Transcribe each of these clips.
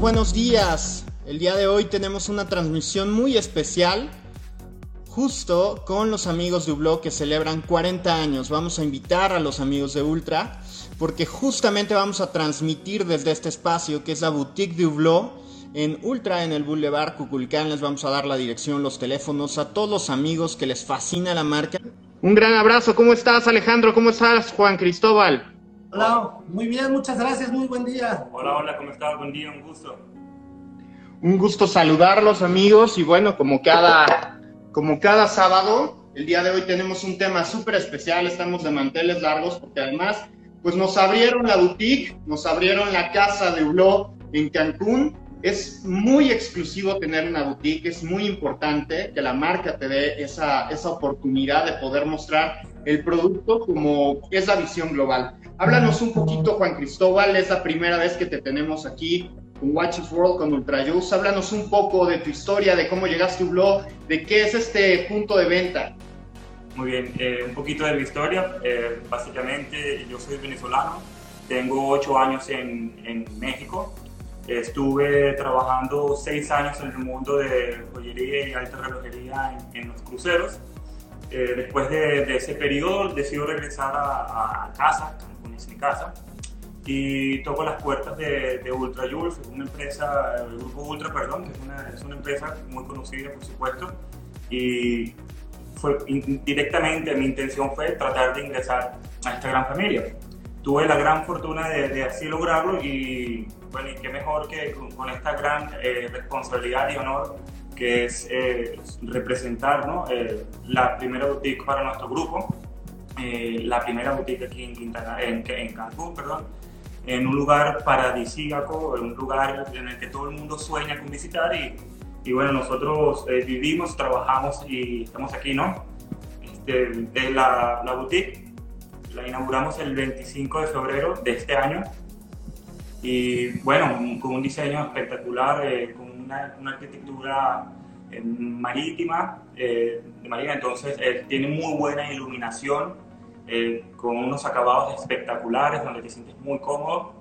Buenos, días. El día de hoy tenemos una transmisión muy especial justo con los amigos de Hublot que celebran 40 años. Vamos a invitar a los amigos de Ultra porque justamente vamos a transmitir desde este espacio que es la boutique de Hublot en Ultra en el Boulevard Cuculcán. Les vamos a dar la dirección, los teléfonos a todos los amigos que les fascina la marca. Un gran abrazo. ¿Cómo estás Alejandro? ¿Cómo estás Juan Cristóbal? Hola, muy bien, muchas gracias, muy buen día. Hola, hola, ¿cómo estás? Buen día, un gusto. Un gusto saludarlos amigos y bueno, como cada, como cada sábado, el día de hoy tenemos un tema súper especial, estamos de manteles largos porque además pues nos abrieron la boutique, nos abrieron la casa de Hublot en Cancún. Es muy exclusivo tener una boutique, es muy importante que la marca te dé esa, esa oportunidad de poder mostrar el producto como es la visión global. Háblanos un poquito, Juan Cristóbal, es la primera vez que te tenemos aquí con Watches World, con Ultrajuice. Háblanos un poco de tu historia, de cómo llegaste a blog, de qué es este punto de venta. Muy bien, eh, un poquito de mi historia. Eh, básicamente, yo soy venezolano, tengo ocho años en, en México. Estuve trabajando seis años en el mundo de joyería y alta relojería en, los cruceros. Eh, después de, ese periodo, decido regresar a, a casa, es mi casa, y toco las puertas de, de Ultra Jules, una empresa, el grupo Ultra, perdón, que es una, es una empresa muy conocida, por supuesto, y fue directamente mi intención fue tratar de ingresar a esta gran familia. Tuve la gran fortuna de, de así lograrlo y bueno, y qué mejor que con, con esta gran eh, responsabilidad y honor que es eh, representar ¿no? eh, la primera boutique para nuestro grupo eh, la primera boutique aquí en, Quintana, en, en, Cancún, perdón, en un lugar paradisíaco, en un lugar en el que todo el mundo sueña con visitar y, y bueno, nosotros eh, vivimos, trabajamos y estamos aquí, ¿no? Este, la, la boutique la inauguramos el 25 de febrero de este año y bueno, con un diseño espectacular, eh, con una, arquitectura eh, marítima, eh, de marina, entonces tiene muy buena iluminación, con unos acabados espectaculares donde te sientes muy cómodo.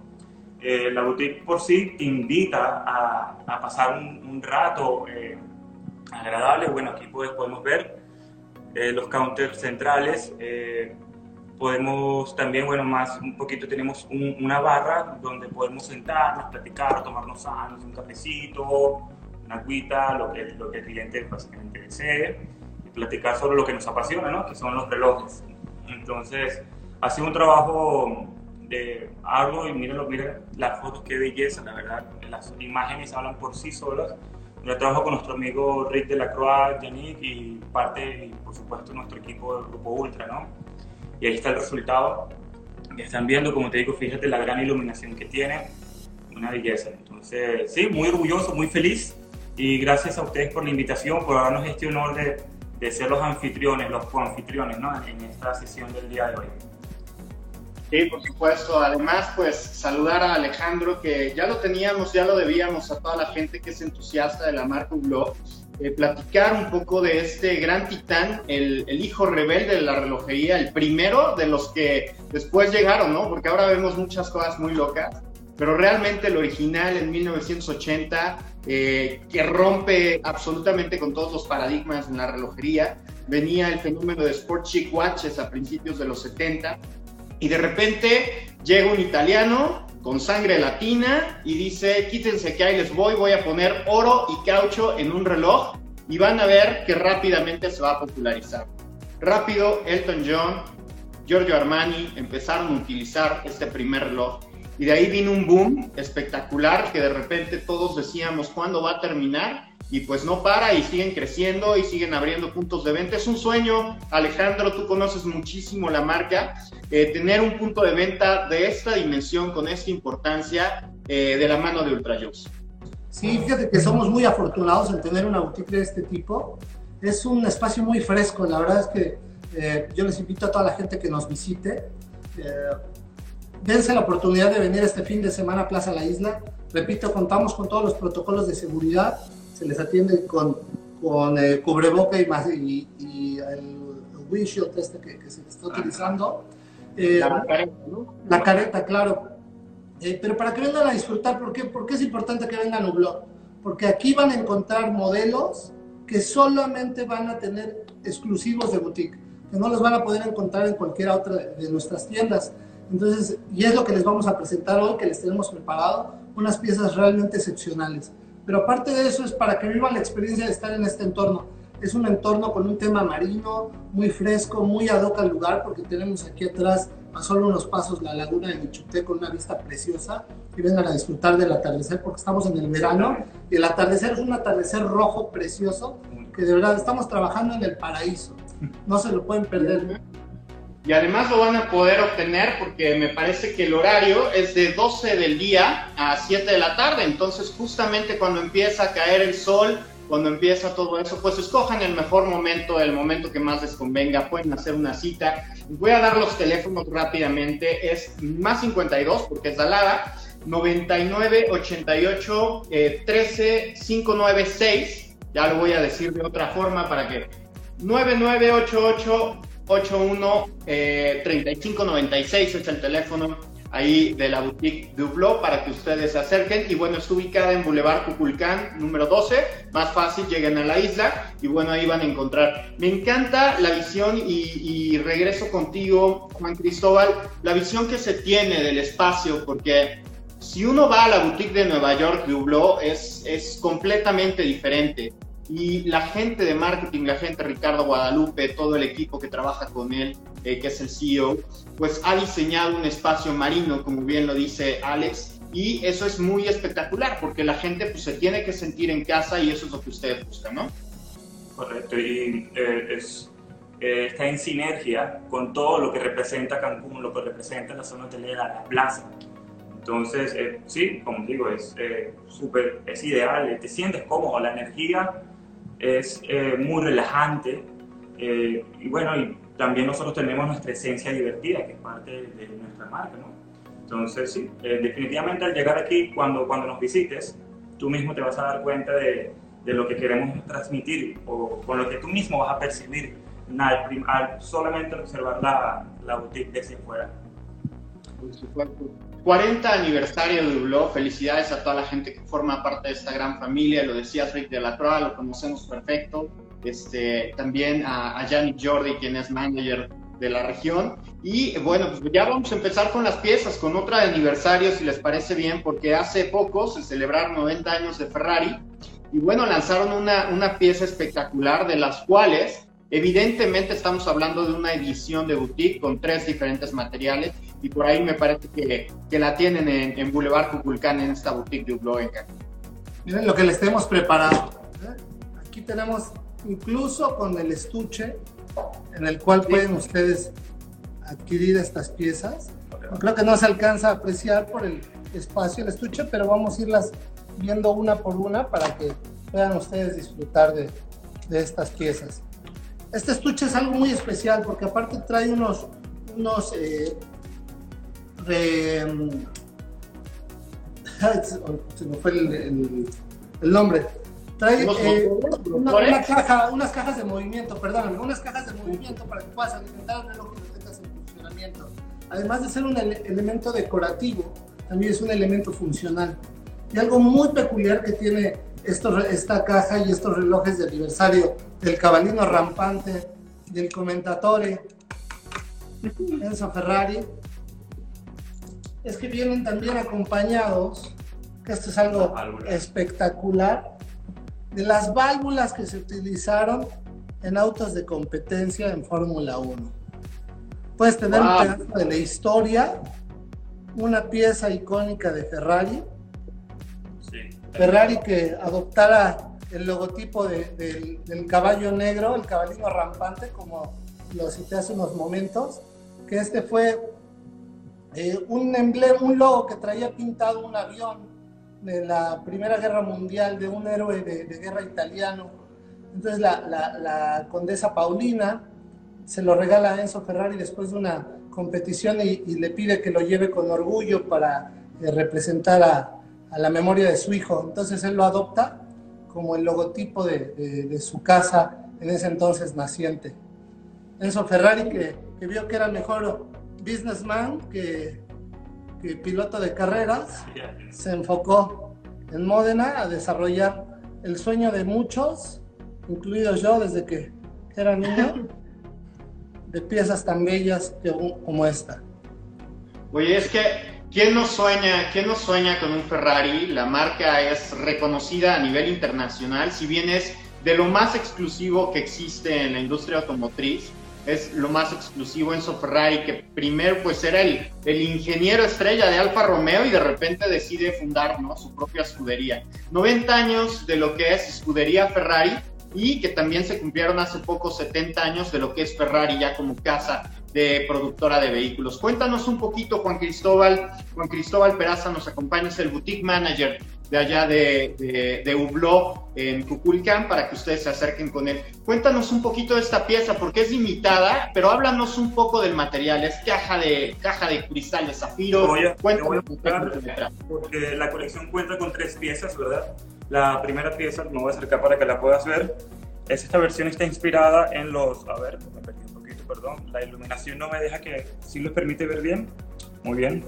La boutique por sí te invita a, pasar un, un rato agradable. Bueno, aquí pues, podemos ver los counters centrales. Podemos también, bueno, más un poquito tenemos un, una barra donde podemos sentarnos, platicar, tomarnos sanos, un cafecito, una agüita, lo que, lo que el cliente básicamente desee, y platicar sobre lo que nos apasiona, ¿no? que son los relojes. Entonces, ha sido un trabajo de arduo y mírenlo, miren las fotos, qué belleza, la verdad. Las imágenes hablan por sí solas. Yo trabajo con nuestro amigo Rick de la Croix, Yannick y parte, y por supuesto, nuestro equipo del Grupo Ultra, ¿no? Y ahí está el resultado. Están viendo, como te digo, fíjate la gran iluminación que tiene, una belleza. Entonces, sí, muy orgulloso, muy feliz y gracias a ustedes por la invitación, por darnos este honor de, de ser los anfitriones, los coanfitriones, ¿no? En esta sesión del día de hoy. Sí, por supuesto. Además, pues saludar a Alejandro, que ya lo teníamos, ya lo debíamos a toda la gente que es entusiasta de la marca Hublot. Eh, platicar un poco de este gran titán, el, hijo rebelde de la relojería, el primero de los que después llegaron, ¿no? Porque ahora vemos muchas cosas muy locas, pero realmente el original en 1980, eh, que rompe absolutamente con todos los paradigmas en la relojería, venía el fenómeno de Sport Chic Watches a principios de los 70, y de repente llega un italiano con sangre latina y dice, quítense que ahí les voy, voy a poner oro y caucho en un reloj y van a ver que rápidamente se va a popularizar. Rápido, Elton John, Giorgio Armani empezaron a utilizar este primer reloj y de ahí vino un boom espectacular que de repente todos decíamos, ¿cuándo va a terminar? Y pues no para y siguen creciendo y siguen abriendo puntos de venta. Es un sueño, Alejandro, tú conoces muchísimo la marca, eh, tener un punto de venta de esta dimensión, con esta importancia, eh, de la mano de Ultrajux. Sí, fíjate que somos muy afortunados en tener una boutique de este tipo. Es un espacio muy fresco, la verdad es que eh, yo les invito a toda la gente que nos visite. dense la oportunidad de venir este fin de semana a Plaza La Isla. Repito, contamos con todos los protocolos de seguridad se les atiende con, con eh, cubreboca y, más, y, y el windshield este que, que se está utilizando. Eh, la careta, ¿no? La careta, claro. Eh, pero para que vengan a disfrutar, ¿por qué? ¿por qué es importante que vengan a Hublot? Porque aquí van a encontrar modelos que solamente van a tener exclusivos de boutique, que no los van a poder encontrar en cualquiera otra de nuestras tiendas. Entonces, y es lo que les vamos a presentar hoy, que les tenemos preparado, unas piezas realmente excepcionales. Pero aparte de eso es para que vivan la experiencia de estar en este entorno. Es un entorno con un tema marino, muy fresco, muy ad hoc al lugar, porque tenemos aquí atrás, a solo unos pasos, la laguna de Michuté con una vista preciosa. Y vengan a disfrutar del atardecer, porque estamos en el verano. Y el atardecer es un atardecer rojo precioso, que de verdad estamos trabajando en el paraíso. No se lo pueden perder y además lo van a poder obtener porque me parece que el horario es de 12 del día a 7 de la tarde, entonces justamente cuando empieza a caer el sol, cuando empieza todo eso, pues escojan el mejor momento, el momento que más les convenga, pueden hacer una cita. Voy a dar los teléfonos rápidamente, es más 52 porque es Dalada, 99 88 13 596, ya lo voy a decir de otra forma para que 9988 81 eh, 3596 es el teléfono ahí de la boutique Dublo para que ustedes se acerquen. Y bueno, está ubicada en Boulevard Cuculcán, número 12. Más fácil, lleguen a la isla y bueno, ahí van a encontrar. Me encanta la visión y, regreso contigo, Juan Cristóbal, la visión que se tiene del espacio, porque si uno va a la boutique de Nueva York, Dublo, es, es completamente diferente y la gente de marketing, la gente Ricardo Guadalupe, todo el equipo que trabaja con él, eh, que es el CEO, pues ha diseñado un espacio marino, como bien lo dice Alex, y eso es muy espectacular porque la gente pues, se tiene que sentir en casa y eso es lo que ustedes buscan, ¿no? Correcto, y eh, es, eh, está en sinergia con todo lo que representa Cancún, lo que representa la zona hotelera, la plaza. Entonces, sí, como digo, es súper, es ideal, te sientes cómodo, la energía es eh, muy relajante eh, y bueno, y también nosotros tenemos nuestra esencia divertida, que es parte de, nuestra marca, ¿no? Entonces, sí, eh, definitivamente al llegar aquí, cuando, cuando nos visites, tú mismo te vas a dar cuenta de, de lo que queremos transmitir o con lo que tú mismo vas a percibir al, al solamente observar la, la boutique desde fuera. 40 aniversario de blog, felicidades a toda la gente que forma parte de esta gran familia, lo decía Rick de la Croix, lo conocemos perfecto, este, también a, a Janik Jordi, quien es manager de la región. Y bueno, pues ya vamos a empezar con las piezas, con otra de aniversario, si les parece bien, porque hace poco se celebraron 90 años de Ferrari. Y bueno, lanzaron una, una pieza espectacular de las cuales evidentemente estamos hablando de una edición de boutique con tres diferentes materiales y por ahí me parece que, que la tienen en, en Boulevard Cuculcán, en esta boutique de Hublot Miren lo que les tenemos preparado. ¿eh? Aquí tenemos incluso con el estuche en el cual pueden ustedes adquirir estas piezas. Creo que no se alcanza a apreciar por el espacio del estuche, pero vamos a irlas viendo una por una para que puedan ustedes disfrutar de, de estas piezas. Este estuche es algo muy especial porque aparte trae unos, unos eh, de... Se me fue el, nombre. Trae eh, una, caja, unas cajas de movimiento, perdón, unas cajas de movimiento para que puedas alimentar el reloj que tengas en funcionamiento. Además de ser un elemento decorativo, también es un elemento funcional. Y algo muy peculiar que tiene esto, esta caja y estos relojes de aniversario del cabalino rampante, del comentatore Enzo Ferrari, es que vienen también acompañados, que esto es algo espectacular, de las válvulas que se utilizaron en autos de competencia en Fórmula 1. Puedes tener un pedazo de la historia, una pieza icónica de Ferrari. Ferrari que adoptara el logotipo del caballo negro, el caballino rampante, como lo cité hace unos momentos, que este fue eh, un emblema, un logo que traía pintado un avión de la Primera Guerra Mundial de un héroe de, guerra italiano. Entonces la, condesa Paulina se lo regala a Enzo Ferrari después de una competición y, le pide que lo lleve con orgullo para eh, representar a, la memoria de su hijo. Entonces él lo adopta como el logotipo de, su casa en ese entonces naciente. Enzo Ferrari que, que vio que era mejor businessman que, piloto de carreras, se enfocó en Módena a desarrollar el sueño de muchos, incluido yo desde que era niño, de piezas tan bellas como esta. Oye, es que, ¿quién no sueña, quién no sueña con un Ferrari? La marca es reconocida a nivel internacional, si bien es de lo más exclusivo que existe en la industria automotriz es lo más exclusivo Enzo Ferrari, que primero pues era el, el ingeniero estrella de Alfa Romeo y de repente decide fundar ¿no? su propia escudería. 90 años de lo que es escudería Ferrari y que también se cumplieron hace poco 70 años de lo que es Ferrari ya como casa de productora de vehículos. Cuéntanos un poquito, Juan Cristóbal. Juan Cristóbal Peraza nos acompaña, es el boutique manager de allá de, de, de Hubló en Cuculcán para que ustedes se acerquen con él. Cuéntanos un poquito de esta pieza porque es limitada, pero háblanos un poco del material. Es caja de caja de cristal de zafiro. Voy a, voy a porque la colección cuenta con tres piezas, ¿verdad? La primera pieza, me voy a acercar para que la puedas ver. Es esta versión está inspirada en los, a ver, perdón. La iluminación no me deja que, ¿sí los permite ver bien. Muy bien.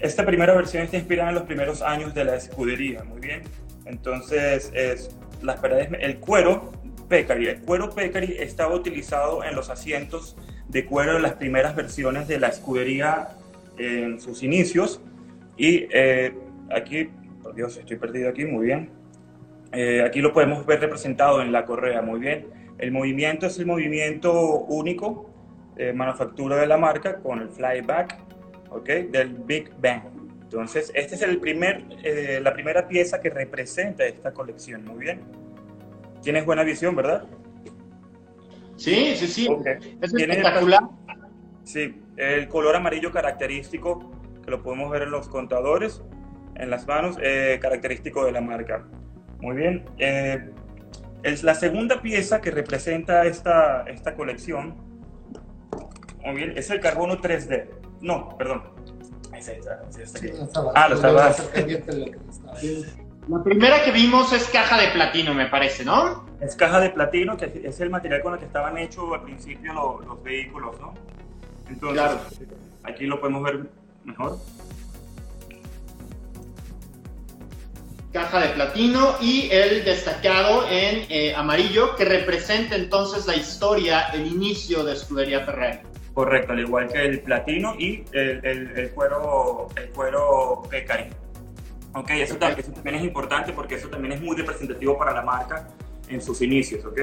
Esta primera versión está inspirada en los primeros años de la escudería, muy bien. Entonces, es las paredes, el cuero Pecari. El cuero Pecari estaba utilizado en los asientos de cuero de las primeras versiones de la escudería en sus inicios. Y eh, aquí, por Dios, estoy perdido aquí, muy bien. Eh, aquí lo podemos ver representado en la correa, muy bien. El movimiento es el movimiento único, eh, manufactura de la marca, con el flyback, ¿ok? Del Big Bang. Entonces, esta es el primer, eh, la primera pieza que representa esta colección. Muy bien. Tienes buena visión, ¿verdad? Sí, sí, sí. Es espectacular. Sí, el color amarillo característico, que lo podemos ver en los contadores, en las manos, eh, característico de la marca. Muy bien. Eh, es la segunda pieza que representa esta, esta colección. Muy bien, es el carbono 3D. No, perdón. ah, lo estaba. La primera que vimos es caja de platino, me parece, ¿no? Es caja de platino, que es el material con el que estaban hechos al principio los, vehículos, ¿no? Entonces, aquí lo podemos ver mejor. Caja de platino y el destacado en eh, amarillo que representa entonces la historia, el inicio de Escudería Ferrari. Correcto, al igual que el platino y el, el, cuero, el cuero Pecari. Ok, eso, también es importante porque eso también es muy representativo para la marca en sus inicios, ¿ok?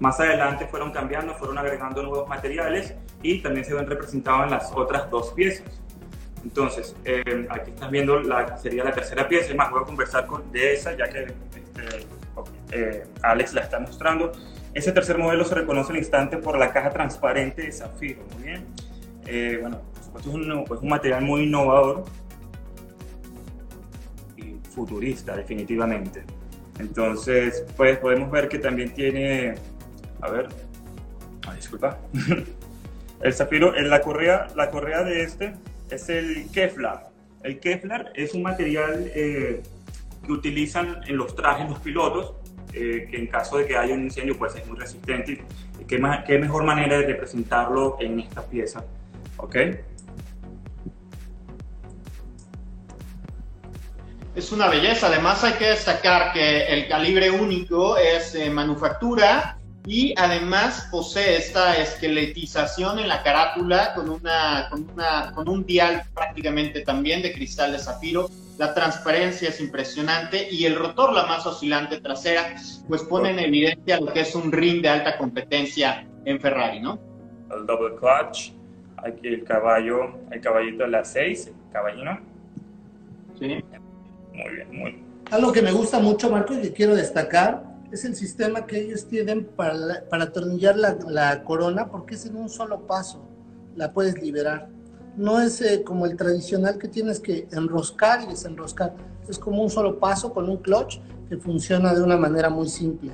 Más adelante fueron cambiando, fueron agregando nuevos materiales y también se ven representados en las otras dos piezas. Entonces, eh, aquí estás viendo la sería la tercera pieza, y más voy a conversar con, de esa ya que este, eh, Alex la está mostrando. Ese tercer modelo se reconoce al instante por la caja transparente de zafiro, muy bien. Eh, bueno, por supuesto es un, un, material muy innovador y futurista, definitivamente. Entonces, pues podemos ver que también tiene, a ver, ah, disculpa, el zafiro, en la correa, la correa de este es el Kevlar. El Kevlar es un material eh, que utilizan en los trajes los pilotos eh, que en caso de que haya un incendio pues es muy resistente. ¿Qué, qué mejor manera de representarlo en esta pieza? ¿Ok? Es una belleza. Además hay que destacar que el calibre único es de manufactura y además posee esta esqueletización en la carátula con, una, con, una, con un dial prácticamente también de cristal de zafiro la transparencia es impresionante y el rotor, la más oscilante trasera, pues pone en evidencia lo que es un ring de alta competencia en Ferrari, ¿no? El double clutch, aquí el caballo, el caballito de la 6, el caballino. Sí. Muy bien, muy bien. Algo que me gusta mucho, Marco, y que quiero destacar, es el sistema que ellos tienen para, para atornillar la, la corona, porque es en un solo paso, la puedes liberar no es eh, como el tradicional que tienes que enroscar y desenroscar. Es como un solo paso con un clutch que funciona de una manera muy simple.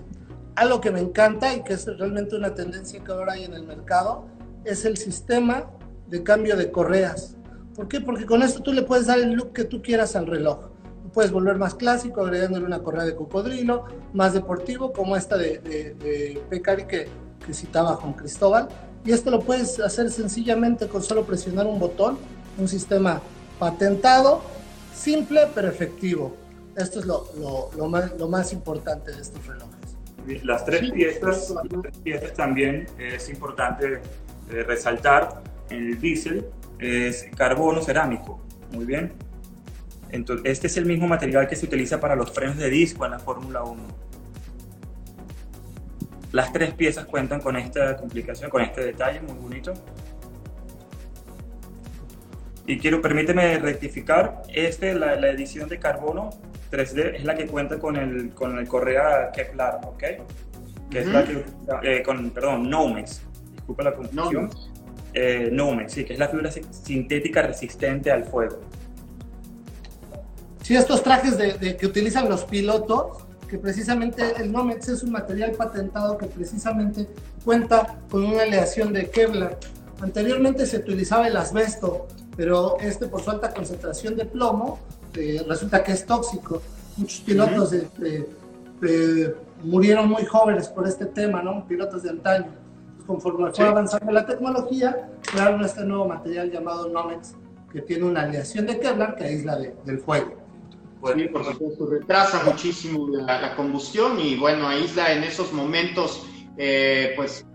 Algo que me encanta y que es realmente una tendencia que ahora hay en el mercado es el sistema de cambio de correas. ¿Por qué? Porque con esto tú le puedes dar el look que tú quieras al reloj. Puedes volver más clásico agregándole una correa de cocodrilo, más deportivo como esta de, de, Pecari que, que citaba Juan Cristóbal y esto lo puedes hacer sencillamente con solo presionar un botón, un sistema patentado, simple pero efectivo. Esto es lo, lo, más, lo más, importante de estos relojes. Las tres, piezas, piezas también es importante eh, resaltar el diésel es carbono cerámico. Muy bien. Entonces, este es el mismo material que se utiliza para los frenos de disco en la Fórmula 1. Las tres piezas cuentan con esta complicación, con este detalle muy bonito. Y quiero, permíteme rectificar, este, la, la edición de carbono 3D es la que cuenta con el, con el correa Kevlar, ¿ok? Que es la que, eh, con, perdón, Nomex, disculpa la confusión. Eh, Nomex, sí, que es la fibra sintética resistente al fuego. Sí, estos trajes de, que utilizan los pilotos, que precisamente el Nomex es un material patentado que precisamente cuenta con una aleación de Kevlar. Anteriormente se utilizaba el asbesto, pero este por su alta concentración de plomo eh, resulta que es tóxico. Muchos pilotos este, eh, murieron muy jóvenes por este tema, ¿no? Pilotos de antaño. Conforme fue avanzando la tecnología, crearon este nuevo material llamado Nomex, que tiene una aleación de Kevlar que aísla del fuego por supuesto, retrasa muchísimo la, combustión y bueno, aísla en esos momentos, eh, pues,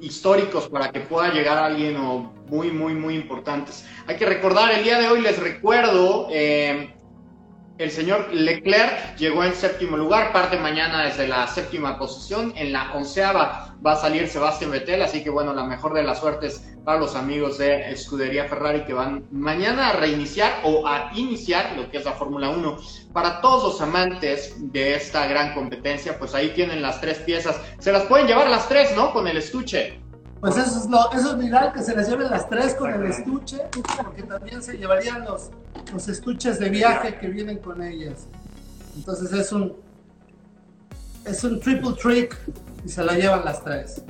históricos para que pueda llegar alguien o muy, muy, muy importantes. Hay que recordar, el día de hoy les recuerdo, eh, el señor Leclerc llegó en séptimo lugar, parte mañana desde la séptima posición. En la onceava va a salir Sebastián Vettel, así que bueno, la mejor de las suertes para los amigos de Escudería Ferrari que van mañana a reiniciar o a iniciar lo que es la Fórmula 1. Para todos los amantes de esta gran competencia, pues ahí tienen las tres piezas. Se las pueden llevar las tres, ¿no? Con el estuche. Pues eso es, lo, eso es viral, que se les lleven las tres con el estuche, porque también se llevarían los, los estuches de viaje que vienen con ellas. Entonces es un, es un triple trick y se la llevan las tres.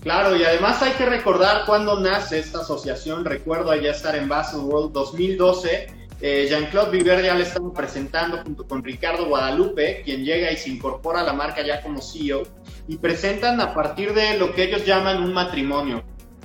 Claro, y además hay que recordar cuándo nace esta asociación. Recuerdo allá estar en Basel World 2012 eh, Jean-Claude Viver ya le estamos presentando junto con Ricardo Guadalupe, quien llega y se incorpora a la marca ya como CEO, y presentan a partir de lo que ellos llaman un matrimonio.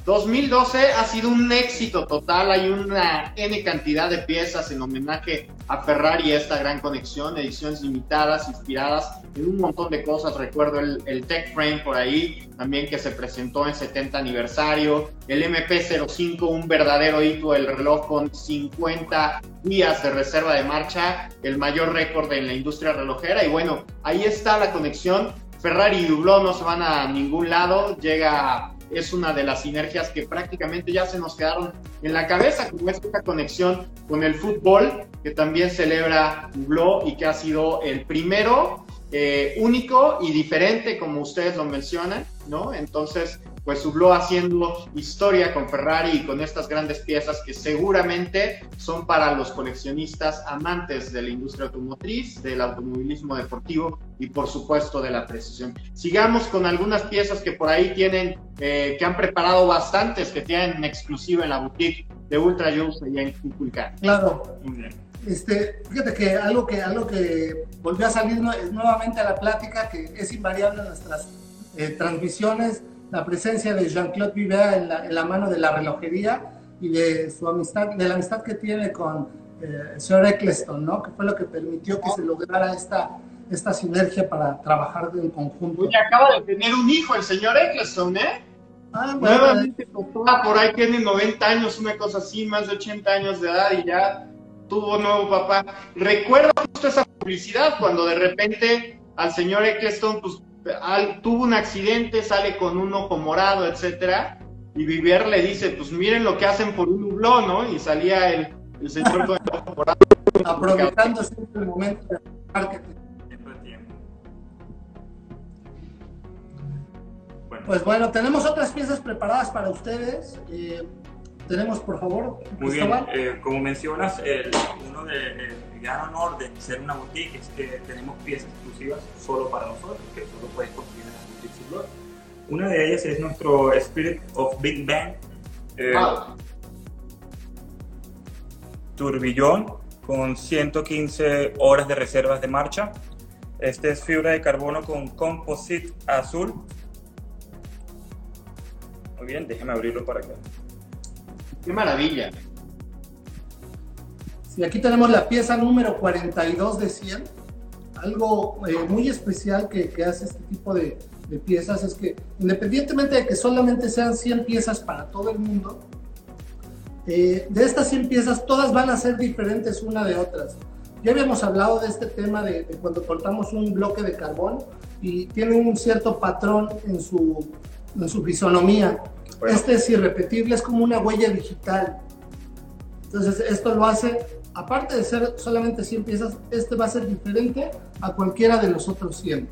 2012 ha sido un éxito total, hay una N cantidad de piezas en homenaje a Ferrari, esta gran conexión, ediciones limitadas, inspiradas en un montón de cosas, recuerdo el, Tech Frame por ahí, también que se presentó en 70 aniversario, el MP05, un verdadero hito, el reloj con 50 días de reserva de marcha, el mayor récord en la industria relojera, y bueno, ahí está la conexión, Ferrari y Dubló no se van a ningún lado, llega es una de las sinergias que prácticamente ya se nos quedaron en la cabeza, como esta conexión con el fútbol, que también celebra Hublot y que ha sido el primero, eh, único y diferente, como ustedes lo mencionan, ¿no? Entonces, pues Hublot haciendo historia con Ferrari y con estas grandes piezas que seguramente son para los coleccionistas amantes de la industria automotriz, del automovilismo deportivo y por supuesto de la precisión. Sigamos con algunas piezas que por ahí tienen, eh, que han preparado bastantes, que tienen exclusiva en la boutique de Ultra Juice allá en Cuculcán. Claro. Este, fíjate que algo que algo que volvió a salir nuevamente a la plática, que es invariable en nuestras eh, transmisiones, la presencia de Jean-Claude Vivet en la, en la, mano de la relojería y de su amistad, de la amistad que tiene con eh, el señor Eccleston, ¿no? Que fue lo que permitió que se lograra esta, esta sinergia para trabajar en conjunto. Oye, acaba de tener un hijo el señor Eccleston, ¿eh? Ah, bueno, Nuevamente, papá, por ahí tiene 90 años, una cosa así, más de 80 años de edad y ya tuvo nuevo papá. Recuerdo justo esa publicidad cuando de repente al señor Eccleston pues, tuvo un accidente, sale con un ojo morado, etcétera, y Vivier le dice, pues miren lo que hacen por un nublón, ¿no? Y salía el, el señor con el ojo morado. Aprovechando siempre el momento de marketing. Pues bueno, tenemos otras piezas preparadas para ustedes. Eh, tenemos, por favor. Muy bien, eh, como mencionas, el, uno de gran honor de ser una boutique es que tenemos piezas exclusivas solo para nosotros, que solo puedes conseguir en las boutiques Una de ellas es nuestro Spirit of Big Bang. Eh, turbillón con 115 horas de reservas de marcha. Este es fibra de carbono con composite azul. Muy bien, déjeme abrirlo para acá. ¡Qué maravilla! Y aquí tenemos la pieza número 42 de 100. Algo eh, muy especial que, hace este tipo de, piezas es que independientemente de que solamente sean 100 piezas para todo el mundo, eh, de estas 100 piezas todas van a ser diferentes una de otras. Ya habíamos hablado de este tema de, de cuando cortamos un bloque de carbón y tiene un cierto patrón en su, en su fisonomía. Este es irrepetible, es como una huella digital. Entonces, esto lo hace, aparte de ser solamente 100 piezas, este va a ser diferente a cualquiera de los otros 100.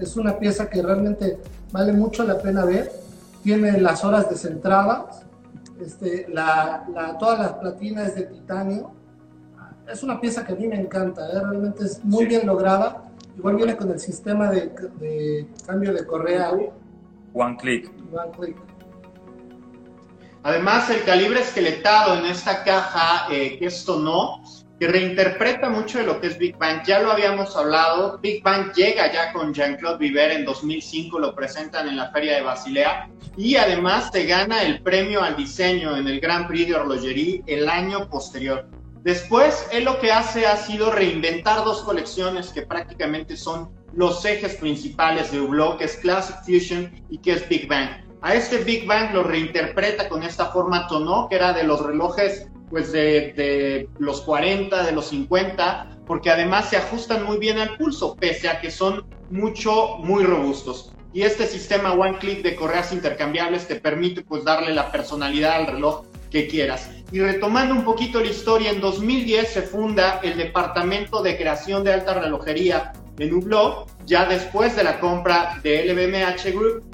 Es una pieza que realmente vale mucho la pena ver. Tiene las horas descentradas, este, la, la, toda la platina es de titanio. Es una pieza que a mí me encanta, ¿eh? realmente es muy bien lograda Igual viene con el sistema de, de cambio de correa. One click. One click. Además, el calibre esqueletado en esta caja, eh, que esto no, que reinterpreta mucho de lo que es Big Bang. Ya lo habíamos hablado, Big Bang llega ya con Jean-Claude Viver en 2005, lo presentan en la Feria de Basilea y además te gana el premio al diseño en el Grand Prix de Horlogerie el año posterior. Después, él lo que hace ha sido reinventar dos colecciones que prácticamente son los ejes principales de Hublot, que es Classic Fusion y que es Big Bang. A este Big Bang lo reinterpreta con esta forma tono, que era de los relojes pues de, de, los 40, de los 50, porque además se ajustan muy bien al pulso, pese a que son mucho, muy robustos. Y este sistema One Click de correas intercambiables te permite pues darle la personalidad al reloj que quieras. Y retomando un poquito la historia, en 2010 se funda el Departamento de Creación de Alta Relojería en Hublot, ya después de la compra de LVMH Group,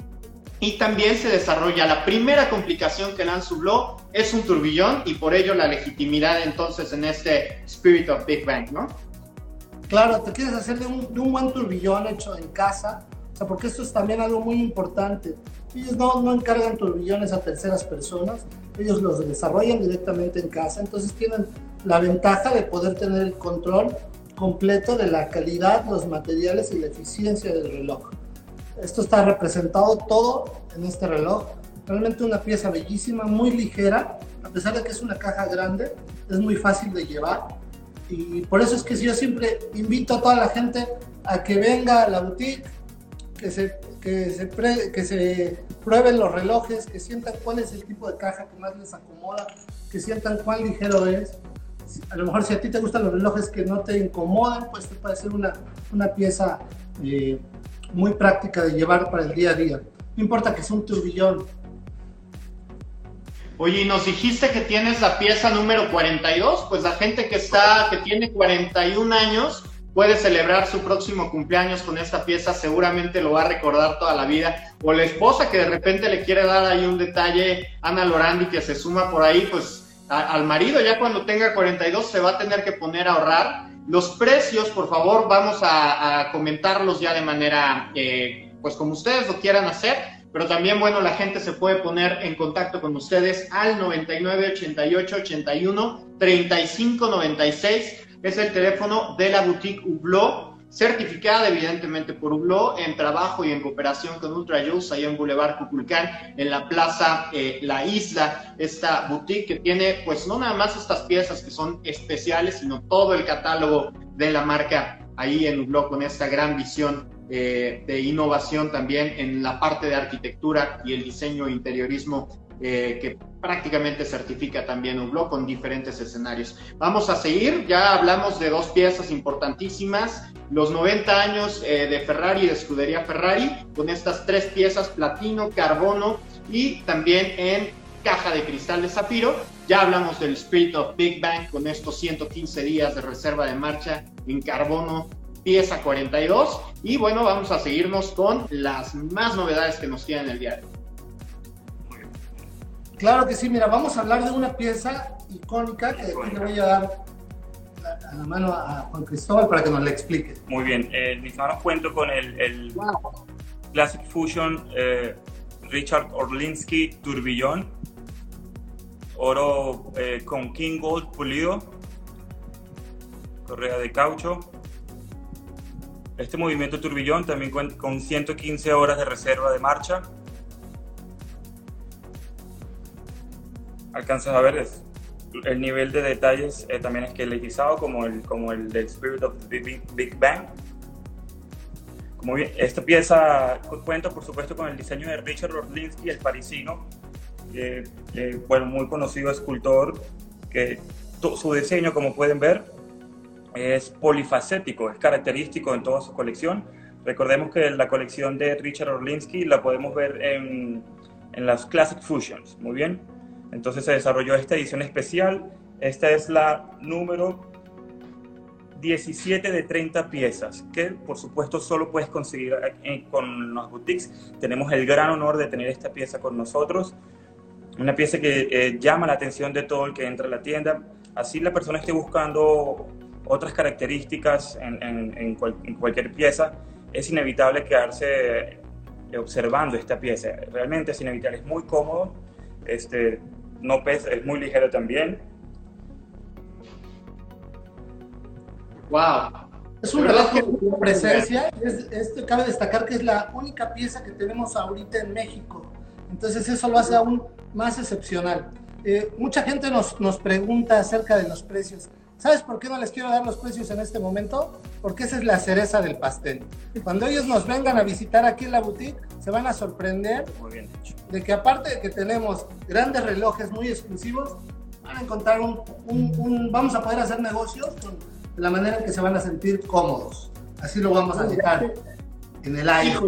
y también se desarrolla la primera complicación que lanza Hublot, es un turbillón, y por ello la legitimidad entonces en este Spirit of Big Bang, ¿no? Claro, te quieres hacer de un, de un buen turbillón hecho en casa, o sea, porque esto es también algo muy importante. Ellos no, no encargan turbillones a terceras personas, ellos los desarrollan directamente en casa, entonces tienen la ventaja de poder tener el control completo de la calidad, los materiales y la eficiencia del reloj. Esto está representado todo en este reloj. Realmente una pieza bellísima, muy ligera, a pesar de que es una caja grande, es muy fácil de llevar. Y por eso es que yo siempre invito a toda la gente a que venga a la boutique, que se que se, que se prueben los relojes, que sientan cuál es el tipo de caja que más les acomoda, que sientan cuán ligero es. A lo mejor si a ti te gustan los relojes que no te incomodan, pues te puede ser una, una pieza eh, muy práctica de llevar para el día a día. No importa que sea un turbillón. Oye, y nos dijiste que tienes la pieza número 42, pues la gente que está, que tiene 41 años, puede celebrar su próximo cumpleaños con esta pieza, seguramente lo va a recordar toda la vida. O la esposa que de repente le quiere dar ahí un detalle, Ana Lorandi, que se suma por ahí, pues al marido ya cuando tenga 42 se va a tener que poner a ahorrar. Los precios, por favor, vamos a, comentarlos ya de manera, eh, pues como ustedes lo quieran hacer, pero también, bueno, la gente se puede poner en contacto con ustedes al 99 88 81 35 96 es el teléfono de la boutique Hublot, certificada evidentemente por Hublot, en trabajo y en cooperación con Ultra Juice, ahí en Boulevard Cuculcán, en la plaza eh, La Isla, esta boutique que tiene pues no nada más estas piezas que son especiales, sino todo el catálogo de la marca ahí en Hublot con esta gran visión eh, de innovación también en la parte de arquitectura y el diseño interiorismo eh, que prácticamente certifica también un blog con diferentes escenarios. Vamos a seguir, ya hablamos de dos piezas importantísimas, los 90 años eh, de Ferrari, de escudería Ferrari, con estas tres piezas, platino, carbono y también en caja de cristal de zafiro. Ya hablamos del Spirit of Big Bang con estos 115 días de reserva de marcha en carbono, pieza 42. Y bueno, vamos a seguirnos con las más novedades que nos tienen el día. Claro que sí, mira, vamos a hablar de una pieza icónica que le voy a dar a la mano a Juan Cristóbal para que nos la explique. Muy bien, eh, mis manos cuento con el, Classic Fusion eh, Richard Orlinsky Turbillón, oro eh, con King Gold pulido, correa de caucho. Este movimiento turbillón también con 115 horas de reserva de marcha ¿Alcanzas a ver el nivel de detalles eh, también esqueletizado como el, como el del Spirit of the Big, Bang. Como bien, esta pieza cuenta por supuesto con el diseño de Richard Orlinsky, el parisino, bueno, muy conocido escultor, que su diseño, como pueden ver, es polifacético, es característico en toda su colección. Recordemos que la colección de Richard Orlinsky la podemos ver en, en las Classic Fusions, muy bien. Entonces se desarrolló esta edición especial. Esta es la número 17 de 30 piezas, que por supuesto solo puedes conseguir con los boutiques. Tenemos el gran honor de tener esta pieza con nosotros. Una pieza que eh, llama la atención de todo el que entra a la tienda. Así la persona esté buscando otras características en, en cualquier pieza, es inevitable quedarse observando esta pieza. Realmente es inevitable, es muy cómodo. Este, no pesa, es muy ligero también. ¡Wow! Es un reloj de presencia. Es, cabe destacar que es la única pieza que tenemos ahorita en México. Entonces eso lo hace aún más excepcional. Eh, mucha gente nos, nos pregunta acerca de los precios. ¿Sabes por qué no les quiero dar los precios en este momento? Porque esa es la cereza del pastel. Cuando ellos nos vengan a visitar aquí en la boutique, se van a sorprender de que aparte de que tenemos grandes relojes muy exclusivos, van a encontrar un, vamos a poder hacer negocios con la manera en que se van a sentir cómodos. Así lo vamos a dejar en el aire.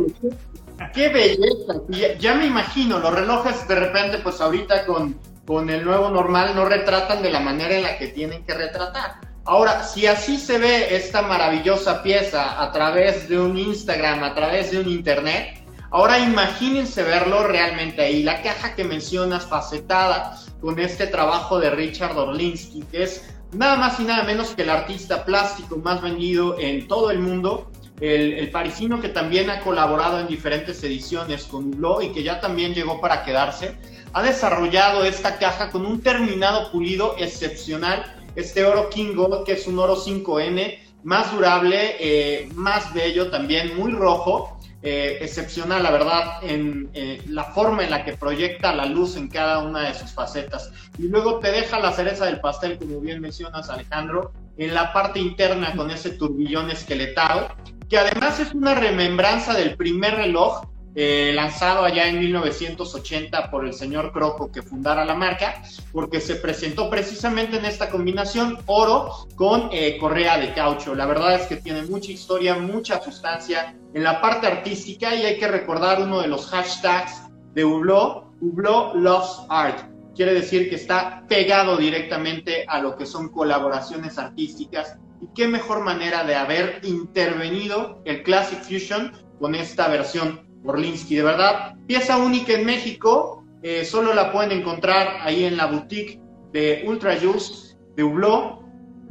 Qué belleza. ya me imagino los relojes de repente, pues ahorita con con el nuevo normal no retratan de la manera en la que tienen que retratar. Ahora, si así se ve esta maravillosa pieza a través de un Instagram, a través de un Internet, ahora imagínense verlo realmente ahí. La caja que mencionas, facetada, con este trabajo de Richard Orlinsky, que es nada más y nada menos que el artista plástico más vendido en todo el mundo. El, parisino que también ha colaborado en diferentes ediciones con Hublot y que ya también llegó para quedarse ha desarrollado esta caja con un terminado pulido excepcional, este oro King Gold, que es un oro 5N, más durable, eh, más bello también, muy rojo, eh, excepcional, la verdad, en eh, la forma en la que proyecta la luz en cada una de sus facetas. Y luego te deja la cereza del pastel, como bien mencionas, Alejandro, en la parte interna con ese turbillón esqueletado, que además es una remembranza del primer reloj eh, lanzado allá en 1980 por el señor Croco que fundara la marca, porque se presentó precisamente en esta combinación oro con eh, correa de caucho. La verdad es que tiene mucha historia, mucha sustancia en la parte artística y hay que recordar uno de los hashtags de Hublot, Hublot Loves Art. Quiere decir que está pegado directamente a lo que son colaboraciones artísticas y qué mejor manera de haber intervenido el Classic Fusion con esta versión Borlinsky. De verdad, pieza única en México, eh, solo la pueden encontrar ahí en la boutique de Ultra Juice de Hublot,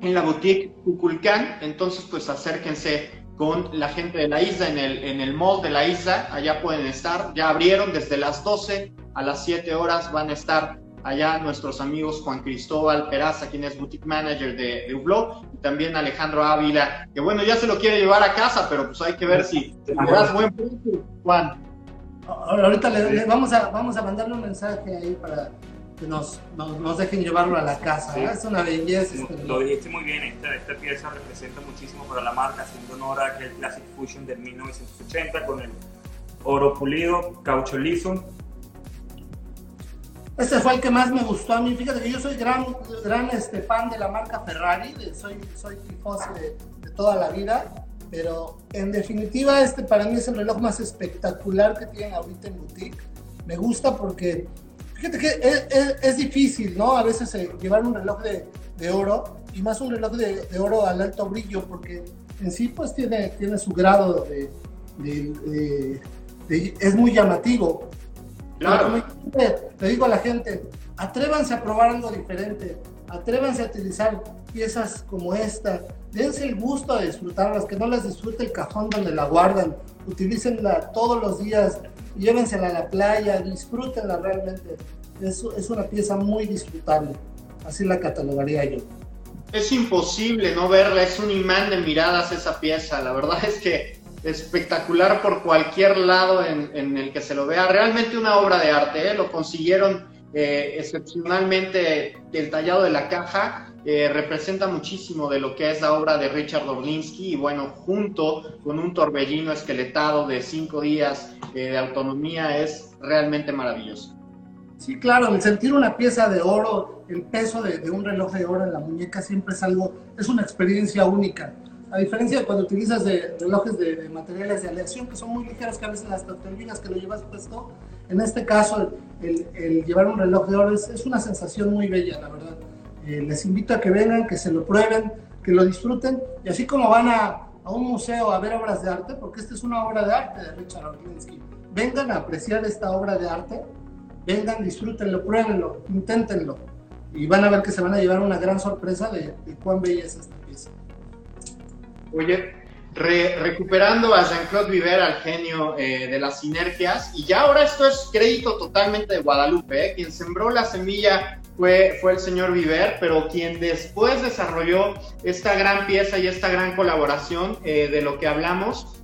en la boutique Cuculcán. Entonces, pues acérquense con la gente de la isla, en el, en el mall de la isla, allá pueden estar. Ya abrieron desde las 12 a las 7 horas, van a estar allá nuestros amigos Juan Cristóbal Peraza, quien es boutique manager de, de y también Alejandro Ávila, que bueno, ya se lo quiere llevar a casa, pero pues hay que ver si te das buen precio, Juan. Ahorita le, vamos, a, vamos a mandarle un mensaje ahí para que nos, nos, dejen llevarlo a la casa. Es una belleza. Este lo dijiste muy bien, esta, esta pieza representa muchísimo para la marca, haciendo honor a aquel Classic Fusion de 1980 con el oro pulido, caucho liso, este fue el que más me gustó a mí. Fíjate que yo soy gran, gran este, fan de la marca Ferrari, soy, soy de, toda la vida, pero en definitiva este para mí es el reloj más espectacular que tienen ahorita en boutique. Me gusta porque, fíjate que es, difícil, ¿no? A veces eh, llevar un reloj de, de, oro y más un reloj de, de, oro al alto brillo porque en sí pues tiene, tiene su grado de, es muy llamativo Claro. Le digo a la gente, atrévanse a probar algo diferente, atrévanse a utilizar piezas como esta, dense el gusto de disfrutarlas, que no las disfrute el cajón donde la guardan, utilícenla todos los días, llévensela a la playa, disfrútenla realmente. Es, es una pieza muy disfrutable, así la catalogaría yo. Es imposible no verla, es un imán de miradas esa pieza, la verdad es que espectacular por cualquier lado en, el que se lo vea. Realmente una obra de arte, ¿eh? lo consiguieron eh, excepcionalmente el tallado de la caja eh, representa muchísimo de lo que es la obra de Richard Orlinsky y bueno, junto con un torbellino esqueletado de cinco días eh, de autonomía es realmente maravilloso. Sí, claro, el sentir una pieza de oro, el peso de, un reloj de oro en la muñeca siempre es algo, es una experiencia única. A diferencia de cuando utilizas de relojes de, materiales de aleación que son muy ligeros, que a veces hasta te olvidas que lo llevas puesto, en este caso, el, llevar un reloj de oro es, una sensación muy bella, la verdad. Eh, les invito a que vengan, que se lo prueben, que lo disfruten. Y así como van a, un museo a ver obras de arte, porque esta es una obra de arte de Richard Orlinsky, vengan a apreciar esta obra de arte, vengan, disfrútenlo, pruébenlo, inténtenlo. Y van a ver que se van a llevar una gran sorpresa de, de cuán bella es esta pieza. Oye, recuperando a Jean-Claude Viver, al genio eh, de las sinergias, y ya ahora esto es crédito totalmente de Guadalupe, ¿eh? quien sembró la semilla fue, fue el señor Viver, pero quien después desarrolló esta gran pieza y esta gran colaboración eh, de lo que hablamos,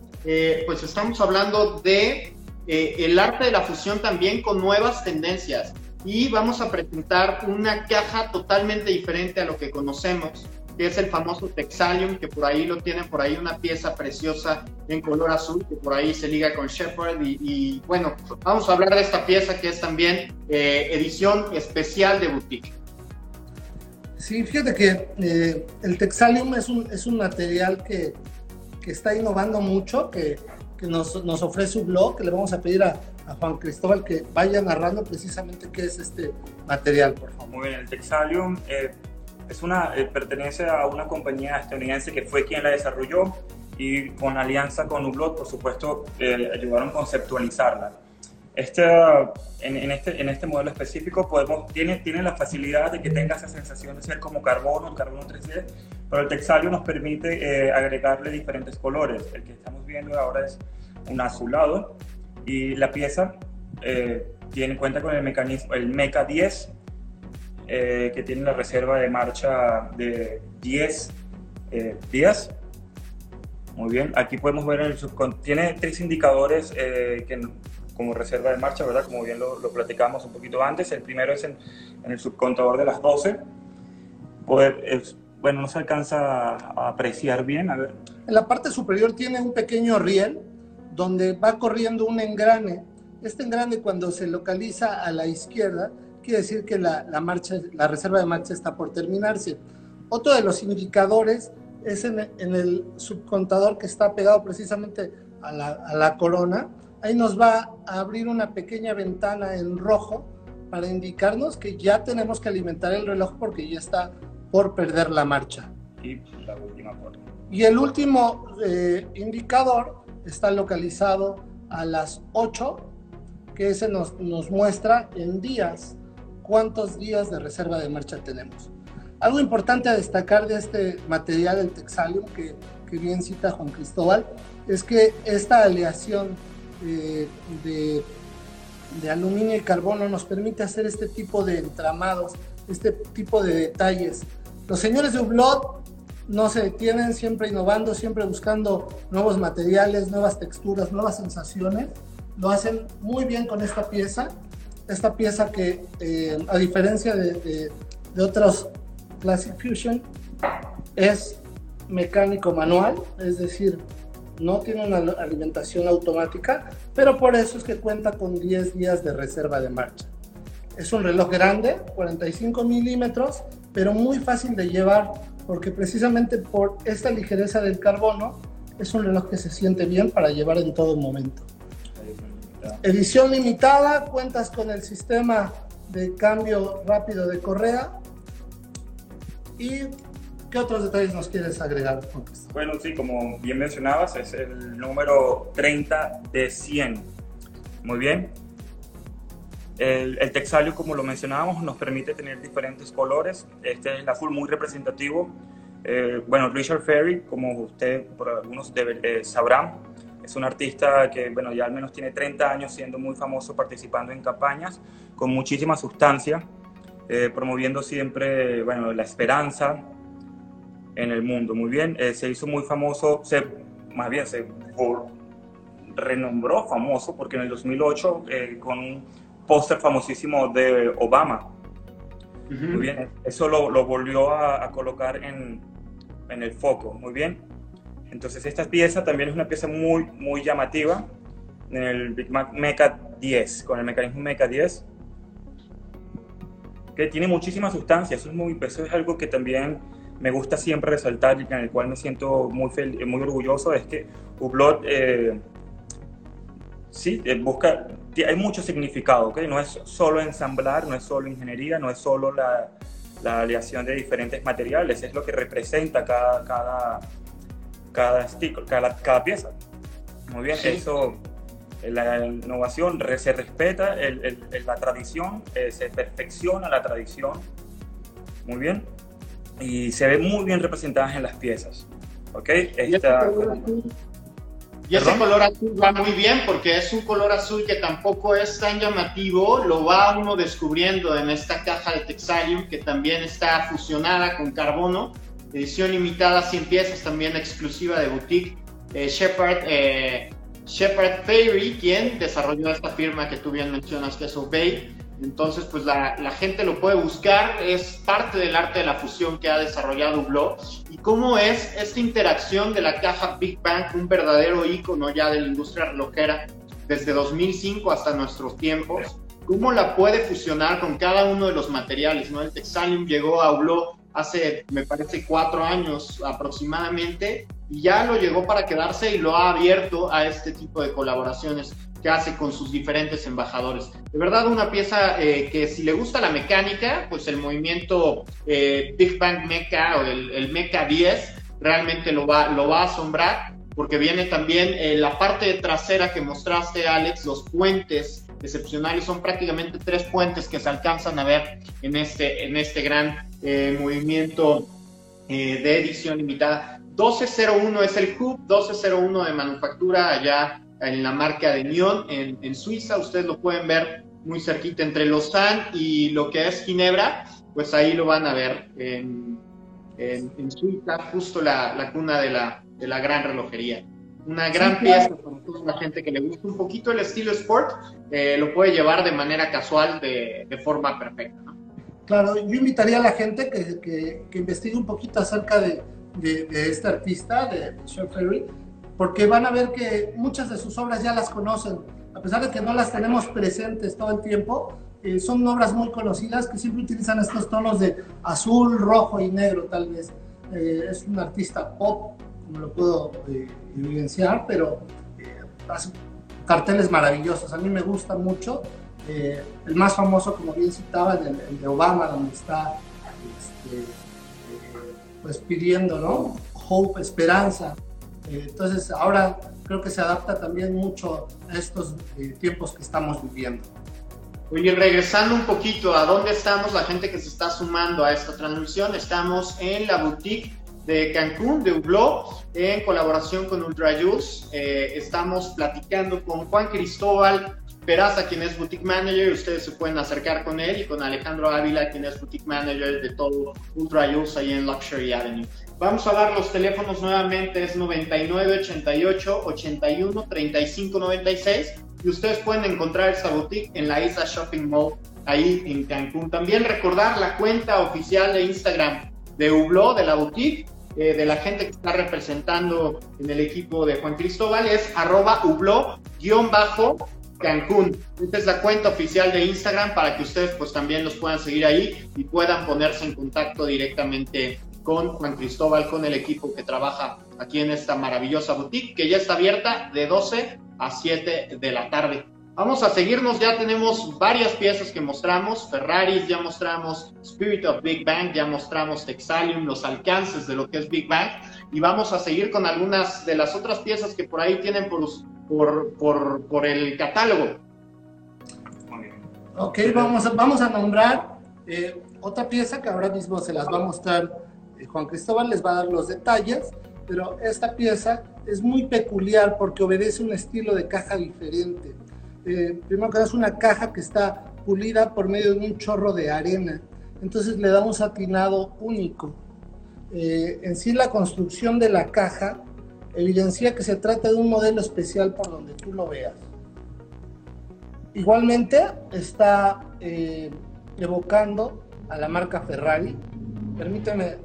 pues estamos hablando de el arte de la fusión también con nuevas tendencias. Y vamos a presentar una caja totalmente diferente a lo que conocemos que es el famoso Texalium, que por ahí lo tienen, por ahí una pieza preciosa en color azul, que por ahí se liga con Shepard. Y, bueno, vamos a hablar de esta pieza que es también eh, edición especial de boutique. Sí, fíjate que eh, el Texalium es un, es un material que, que está innovando mucho, que, que nos, nos, ofrece un blog, que le vamos a pedir a, a, Juan Cristóbal que vaya narrando precisamente qué es este material, por favor. Muy bien, el Texalium eh, es una, eh, pertenece a una compañía estadounidense que fue quien la desarrolló y con alianza con Hublot, por supuesto, eh, ayudaron a conceptualizarla. Este, en, en, este, en este modelo específico podemos, tiene, tiene la facilidad de que tenga esa sensación de ser como carbono, el carbono 3D, pero el texalio nos permite eh, agregarle diferentes colores. El que estamos viendo ahora es un azulado y la pieza tiene cuenta con el mecanismo, el MECA 10, eh, que tiene la reserva de marcha de 10 eh, días. Muy bien, aquí podemos ver en el tiene tres indicadores eh, que, como reserva de marcha, ¿verdad? Como bien lo, lo platicamos un poquito antes. El primero es en, el subcontador de las 12. Poder, bueno, no se alcanza a apreciar bien. A ver. En la parte superior tiene un pequeño riel donde va corriendo un engrane. Este engrane cuando se localiza a la izquierda quiere decir que la, marcha, la reserva de marcha está por terminarse. Otro de los indicadores es en, el subcontador que está pegado precisamente a la, corona. Ahí nos va a abrir una pequeña ventana en rojo para indicarnos que ya tenemos que alimentar el reloj porque ya está por perder la marcha. Y la última Y el último eh, indicador está localizado a las 8, que ese nos, nos muestra en días cuántos días de reserva de marcha tenemos. Algo importante a destacar de este material, el Texalium, que, que bien cita Juan Cristóbal, es que esta aleación eh, de, de, aluminio y carbono nos permite hacer este tipo de entramados, este tipo de detalles. Los señores de Hublot no se detienen, siempre innovando, siempre buscando nuevos materiales, nuevas texturas, nuevas sensaciones. Lo hacen muy bien con esta pieza esta pieza que, eh, a diferencia de, otros Classic Fusion, es mecánico manual, es decir, no tiene una alimentación automática, pero por eso es que cuenta con 10 días de reserva de marcha. Es un reloj grande, 45 milímetros, pero muy fácil de llevar, porque precisamente por esta ligereza del carbono, es un reloj que se siente bien para llevar en todo momento. Edición limitada, cuentas con el sistema de cambio rápido de correa. ¿Y qué otros detalles nos quieres agregar? Bueno, sí, como bien mencionabas, es el número 30 de 100. Muy bien. El, el Texalio, como lo mencionábamos, nos permite tener diferentes colores. Este es el azul muy representativo. Eh, bueno, Richard Ferry, como usted por algunos debe, eh, sabrán, es un artista que, bueno, ya al menos tiene 30 años siendo muy famoso, participando en campañas con muchísima sustancia, eh, promoviendo siempre, bueno, la esperanza en el mundo. Muy bien, eh, se hizo muy famoso, se, más bien se renombró famoso porque en el 2008 eh, con póster famosísimo de Obama. Muy bien, eso lo, lo volvió a, a colocar en, en, el foco, muy bien. Entonces esta pieza también es una pieza muy, muy llamativa en el Big Mac Mecha 10, con el mecanismo Mecha 10, que tiene muchísima sustancia, eso es, muy, eso es algo que también me gusta siempre resaltar y en el cual me siento muy, muy orgulloso, es que Hublot eh, sí, eh, busca, hay mucho significado, ¿okay? no es solo ensamblar, no es solo ingeniería, no es solo la, la aleación de diferentes materiales, es lo que representa cada, cada, cada, cada, cada pieza. Muy bien, eso, la innovación se respeta el, la tradición, eh, se perfecciona la tradición. Muy bien y se ve muy bien representadas en las piezas. ¿Ok? Esta, y ese color azul va muy bien porque es un color azul que tampoco es tan llamativo, lo va uno descubriendo en esta caja de Texalium que también está fusionada con carbono, edición limitada 100 piezas, también exclusiva de boutique. Eh, Shepard, eh, Shepard Fairy, quien desarrolló esta firma que tú bien mencionas que es Obey, entonces, pues la, gente lo puede buscar, es parte del arte de la fusión que ha desarrollado Hublot y cómo es esta interacción de la caja Big Bang, un verdadero ícono ya de la industria relojera desde 2005 hasta nuestros tiempos, cómo la puede fusionar con cada uno de los materiales, ¿no? El Texalium llegó a Hublot hace, me parece, cuatro años aproximadamente y ya lo llegó para quedarse y lo ha abierto a este tipo de colaboraciones que hace con sus diferentes embajadores. De verdad, una pieza eh, que si le gusta la mecánica, pues el movimiento eh, Big Bang Mecha o el, Mecha 10 realmente lo va, lo va a asombrar, porque viene también eh, la parte trasera que mostraste, Alex, los puentes excepcionales, son prácticamente tres puentes que se alcanzan a ver en este, en este gran movimiento de edición limitada. 1201 es el Hub, 1201 de manufactura allá en la marca de Nyon en, Suiza. Ustedes lo pueden ver muy cerquita entre Lausanne y lo que es Ginebra, pues ahí lo van a ver en, en, Suiza, justo la, la cuna de la, de la, gran relojería. Una gran pieza para toda la gente que le gusta un poquito el estilo sport, eh, lo puede llevar de manera casual, de, de forma perfecta. Claro, yo invitaría a la gente que, que, que investigue un poquito acerca de, de, de este artista, de Sean Ferry, porque van a ver que muchas de sus obras ya las conocen, a pesar de que no las tenemos presentes todo el tiempo, eh, son obras muy conocidas que siempre utilizan estos tonos de azul, rojo y negro tal vez. Eh, es un artista pop, como lo puedo eh, evidenciar, pero hace carteles maravillosos. A mí me gusta mucho. el más famoso, como bien citaba, el, el de Obama, donde está este, pues pidiendo, ¿no? Hope, esperanza. Eh, entonces ahora creo que se adapta también mucho a estos eh, tiempos que estamos viviendo. Oye, regresando un poquito a dónde estamos, la gente que se está sumando a esta transmisión, estamos en la boutique de Cancún, de Hublot, en colaboración con Ultra eh, estamos platicando con Juan Cristóbal Peraza, quien es Boutique Manager. Ustedes se pueden acercar con él y con Alejandro Ávila, quien es Boutique Manager de todo Ultra ahí en Luxury Avenue. Vamos a dar los teléfonos nuevamente, es 99 88 81 35 96 y ustedes pueden encontrar esta boutique en la Isa Shopping Mall ahí en Cancún. También recordar la cuenta oficial de Instagram de Hublot, de la boutique, eh, de la gente que está representando en el equipo de Juan Cristóbal, es arroba Hublot-Cancún. Esta es la cuenta oficial de Instagram para que ustedes pues también los puedan seguir ahí y puedan ponerse en contacto directamente con Juan Cristóbal, con el equipo que trabaja aquí en esta maravillosa boutique que ya está abierta de 12 a 7 de la tarde. Vamos a seguirnos, ya tenemos varias piezas que mostramos, Ferraris, ya mostramos Spirit of Big Bang, ya mostramos Texalium, los alcances de lo que es Big Bang, y vamos a seguir con algunas de las otras piezas que por ahí tienen por, por, por, el catálogo. Ok, vamos a, vamos a nombrar eh, otra pieza que ahora mismo se las va a mostrar eh, Juan Cristóbal les va a dar los detalles, pero esta pieza es muy peculiar porque obedece un estilo de caja diferente. Eh, primero que es una caja que está pulida por medio de un chorro de arena, entonces le da un satinado único. Eh, en sí la construcción de la caja evidencia que se trata de un modelo especial por donde tú lo veas. igualmente está eh, evocando a la marca Ferrari. Permíteme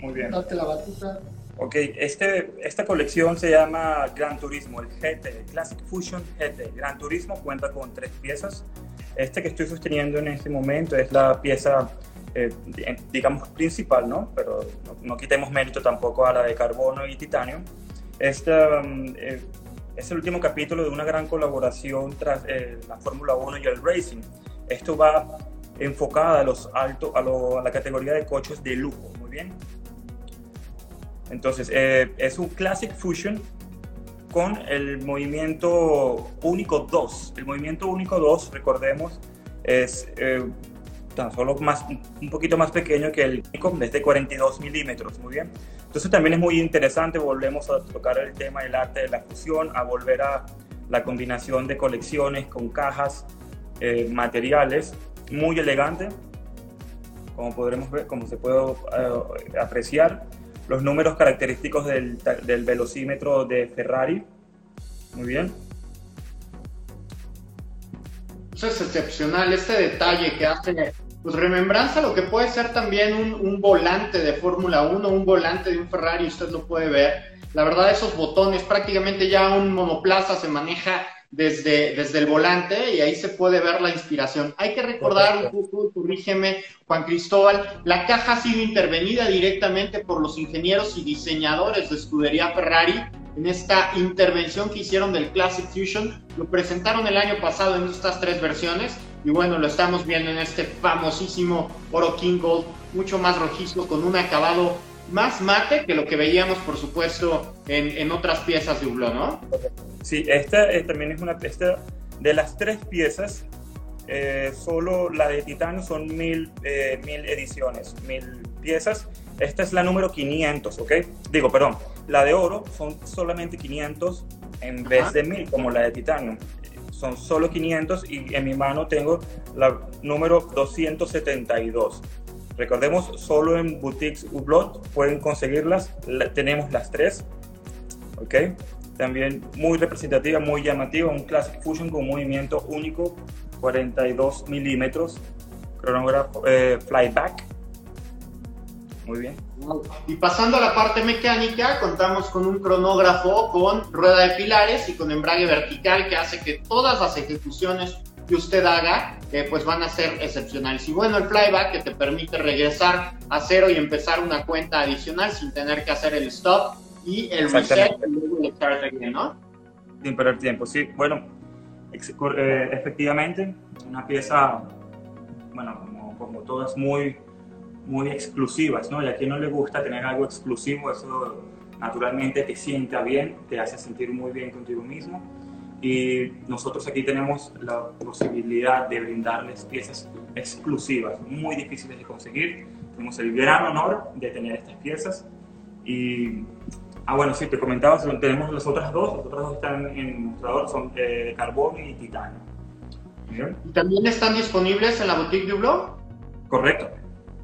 Muy bien. darte la batuta. Ok, este, esta colección se llama Gran Turismo, el GT, Classic Fusion GT. Gran Turismo cuenta con tres piezas. Este que estoy sosteniendo en este momento es la pieza, eh, digamos, principal, ¿no? Pero no, quitemos mérito tampoco a la de carbono y titanio. Este eh, es el último capítulo de una gran colaboración tras eh, la Fórmula 1 y el Racing. Esto va enfocada a, los alto, a, a la categoría de coches de lujo, muy bien. Entonces, eh, es un Classic Fusion con el movimiento único 2. El movimiento único 2, recordemos, es eh, tan solo más, un poquito más pequeño que el único, de 42 milímetros, muy bien. Entonces también es muy interesante, volvemos a tocar el tema del arte de la fusión, a volver a la combinación de colecciones con cajas, eh, materiales, muy elegante, como podremos ver, como se puede apreciar los números característicos del, del velocímetro de Ferrari. Muy bien. Eso es excepcional, este detalle que hace, pues remembranza lo que puede ser también un, un volante de Fórmula 1, un volante de un Ferrari, usted lo puede ver. La verdad, esos botones, prácticamente ya un monoplaza se maneja desde, desde el volante y ahí se puede ver la inspiración. Hay que recordar poco, corrígeme Juan Cristóbal, la caja ha sido intervenida directamente por los ingenieros y diseñadores de escudería Ferrari en esta intervención que hicieron del Classic Fusion. Lo presentaron el año pasado en estas tres versiones y bueno, lo estamos viendo en este famosísimo Oro King Gold, mucho más rojizo, con un acabado más mate que lo que veíamos, por supuesto, en, en otras piezas de Hublot, ¿no? Sí, esta eh, también es una esta, de las tres piezas, eh, solo la de titanio son mil, eh, mil ediciones, mil piezas. Esta es la número 500, ¿ok? Digo, perdón, la de oro son solamente 500 en vez de mil, como la de titanio. Son solo 500 y en mi mano tengo la número 272. Recordemos, solo en Boutiques Hublot pueden conseguirlas. tenemos las tres, ¿ok? También muy representativa, muy llamativa, un Classic Fusion con movimiento único, 42 milímetros, cronógrafo eh, flyback. Muy bien. Y pasando a la parte mecánica, contamos con un cronógrafo con rueda de pilares y con embrague vertical que hace que todas las ejecuciones que usted haga, eh, pues van a ser excepcionales. Y bueno, el flyback que te permite regresar a cero y empezar una cuenta adicional sin tener que hacer el stop y el reset y luego el start again, ¿no? Sin perder tiempo, sí. Bueno, eh, efectivamente, una pieza, bueno, como, como, todas muy, muy exclusivas, ¿no? Y a quien no le gusta tener algo exclusivo, eso naturalmente te sienta bien, te hace sentir muy bien contigo mismo. Y nosotros aquí tenemos la posibilidad de brindarles piezas exclusivas, muy difíciles de conseguir. Tenemos el gran honor de tener estas piezas y Ah, bueno, sí, te comentaba, tenemos las otras dos, las otras dos están en el mostrador, son de carbono y titanio. ¿Y también están disponibles en la boutique de Hublot? Correcto.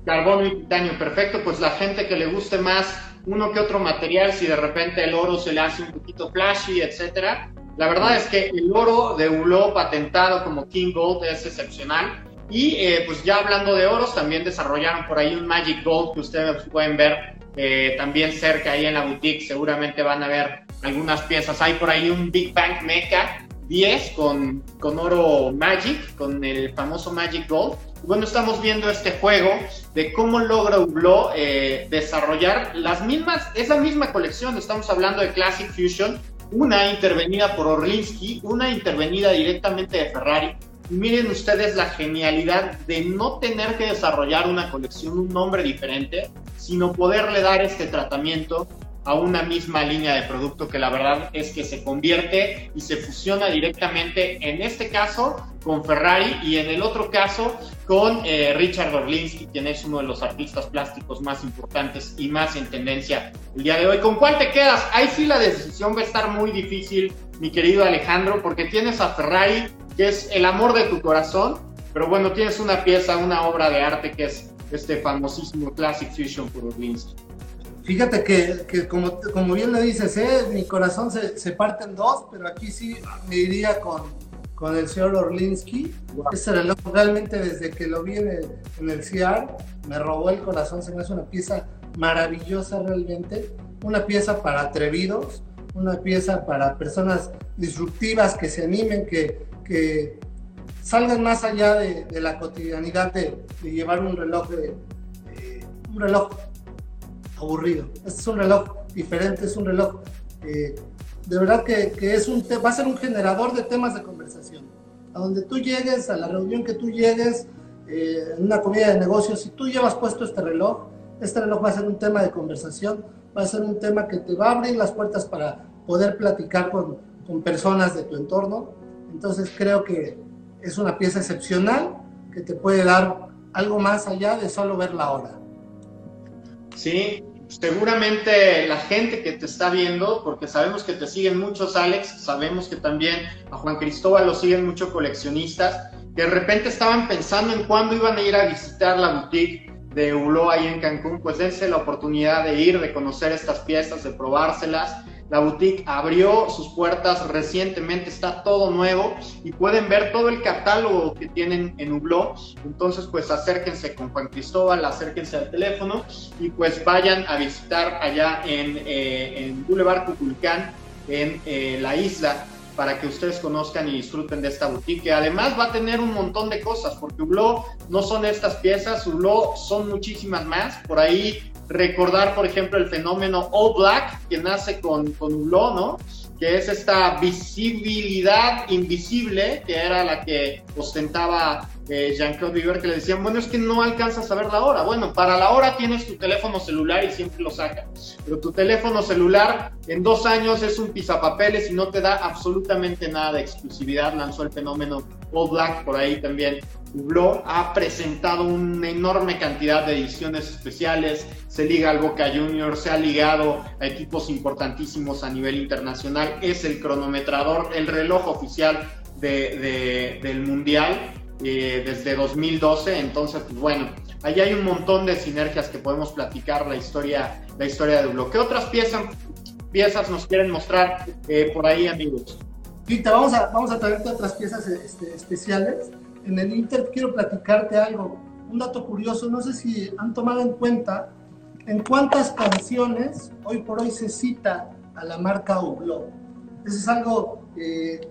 Carbono y titanio, perfecto, pues la gente que le guste más uno que otro material, si de repente el oro se le hace un poquito flashy, etcétera. La verdad es que el oro de Hublot patentado como King Gold es excepcional. Y eh, pues ya hablando de oros, también desarrollaron por ahí un Magic Gold que ustedes pueden ver eh, también cerca ahí en la boutique seguramente van a ver algunas piezas. Hay por ahí un Big Bang Mecha 10 con, con oro Magic, con el famoso Magic Gold. Bueno, estamos viendo este juego de cómo logra Hublot eh, desarrollar las mismas, esa misma colección. Estamos hablando de Classic Fusion, una intervenida por Orlinsky, una intervenida directamente de Ferrari. miren ustedes la genialidad de no tener que desarrollar una colección, un nombre diferente, sino poderle dar este tratamiento a una misma línea de producto que la verdad es que se convierte y se fusiona directamente, en este caso con Ferrari y en el otro caso con eh, Richard Orlinsky, quien es uno de los artistas plásticos más importantes y más en tendencia el día de hoy. ¿Con cuál te quedas? Ahí sí la decisión va a estar muy difícil, mi querido Alejandro, porque tienes a Ferrari, que es el amor de tu corazón, pero bueno, tienes una pieza, una obra de arte que es este famosísimo Classic Fusion por Orlinsky. Fíjate que, que, como, como bien lo dices, ¿eh? mi corazón se, se, parte en dos, pero aquí sí me iría con, con el señor Orlinsky. Ese reloj realmente desde que lo vi en el, en el CR me robó el corazón, se me hace una pieza maravillosa realmente, una pieza para atrevidos, una pieza para personas disruptivas que se animen, que, que salgan más allá de, la cotidianidad de, llevar un reloj de, un reloj aburrido. Este es un reloj diferente, es un reloj eh, de verdad que, que, es un va a ser un generador de temas de conversación. A donde tú llegues, a la reunión que tú llegues, eh, en una comida de negocios, si tú llevas puesto este reloj, este reloj va a ser un tema de conversación, va a ser un tema que te va a abrir las puertas para poder platicar con, con personas de tu entorno. Entonces creo que es una pieza excepcional que te puede dar algo más allá de solo ver la hora. Sí, seguramente la gente que te está viendo, porque sabemos que te siguen muchos Alex, sabemos que también a Juan Cristóbal lo siguen muchos coleccionistas, que de repente estaban pensando en cuándo iban a ir a visitar la boutique de Ulo ahí en Cancún, pues dense la oportunidad de ir, de conocer estas piezas, de probárselas la boutique abrió sus puertas recientemente, está todo nuevo y pueden ver todo el catálogo que tienen en Hublot. Entonces, pues acérquense con Juan Cristóbal, acérquense al teléfono y pues vayan a visitar allá en, eh, Boulevard Cuculcán, en eh, la isla, para que ustedes conozcan y disfruten de esta boutique. Que además va a tener un montón de cosas, porque Hublot no son estas piezas, Hublot son muchísimas más. Por ahí recordar, por ejemplo, el fenómeno All Black, que nace con, con ¿no? Que es esta visibilidad invisible, que era la que ostentaba eh, Jean-Claude Viver, que le decían, bueno, es que no alcanzas a ver la hora. Bueno, para la hora tienes tu teléfono celular y siempre lo saca. Pero tu teléfono celular en dos años es un pisapapeles y no te da absolutamente nada de exclusividad. Lanzó el fenómeno All Black por ahí también. Hublot ha presentado una enorme cantidad de ediciones especiales, se liga al Boca Juniors, se ha ligado a equipos importantísimos a nivel internacional, es el cronometrador, el reloj oficial del Mundial eh, desde 2012, entonces, pues bueno, ahí hay un montón de sinergias que podemos platicar la historia, la historia de Hublot. ¿Qué otras piezas, piezas nos quieren mostrar eh, por ahí, amigos? Vita, vamos a, vamos a otras piezas este, especiales. En el Inter quiero platicarte algo, un dato curioso, no sé si han tomado en cuenta ¿En cuántas canciones hoy por hoy se cita a la marca Hublot? Eso es algo eh,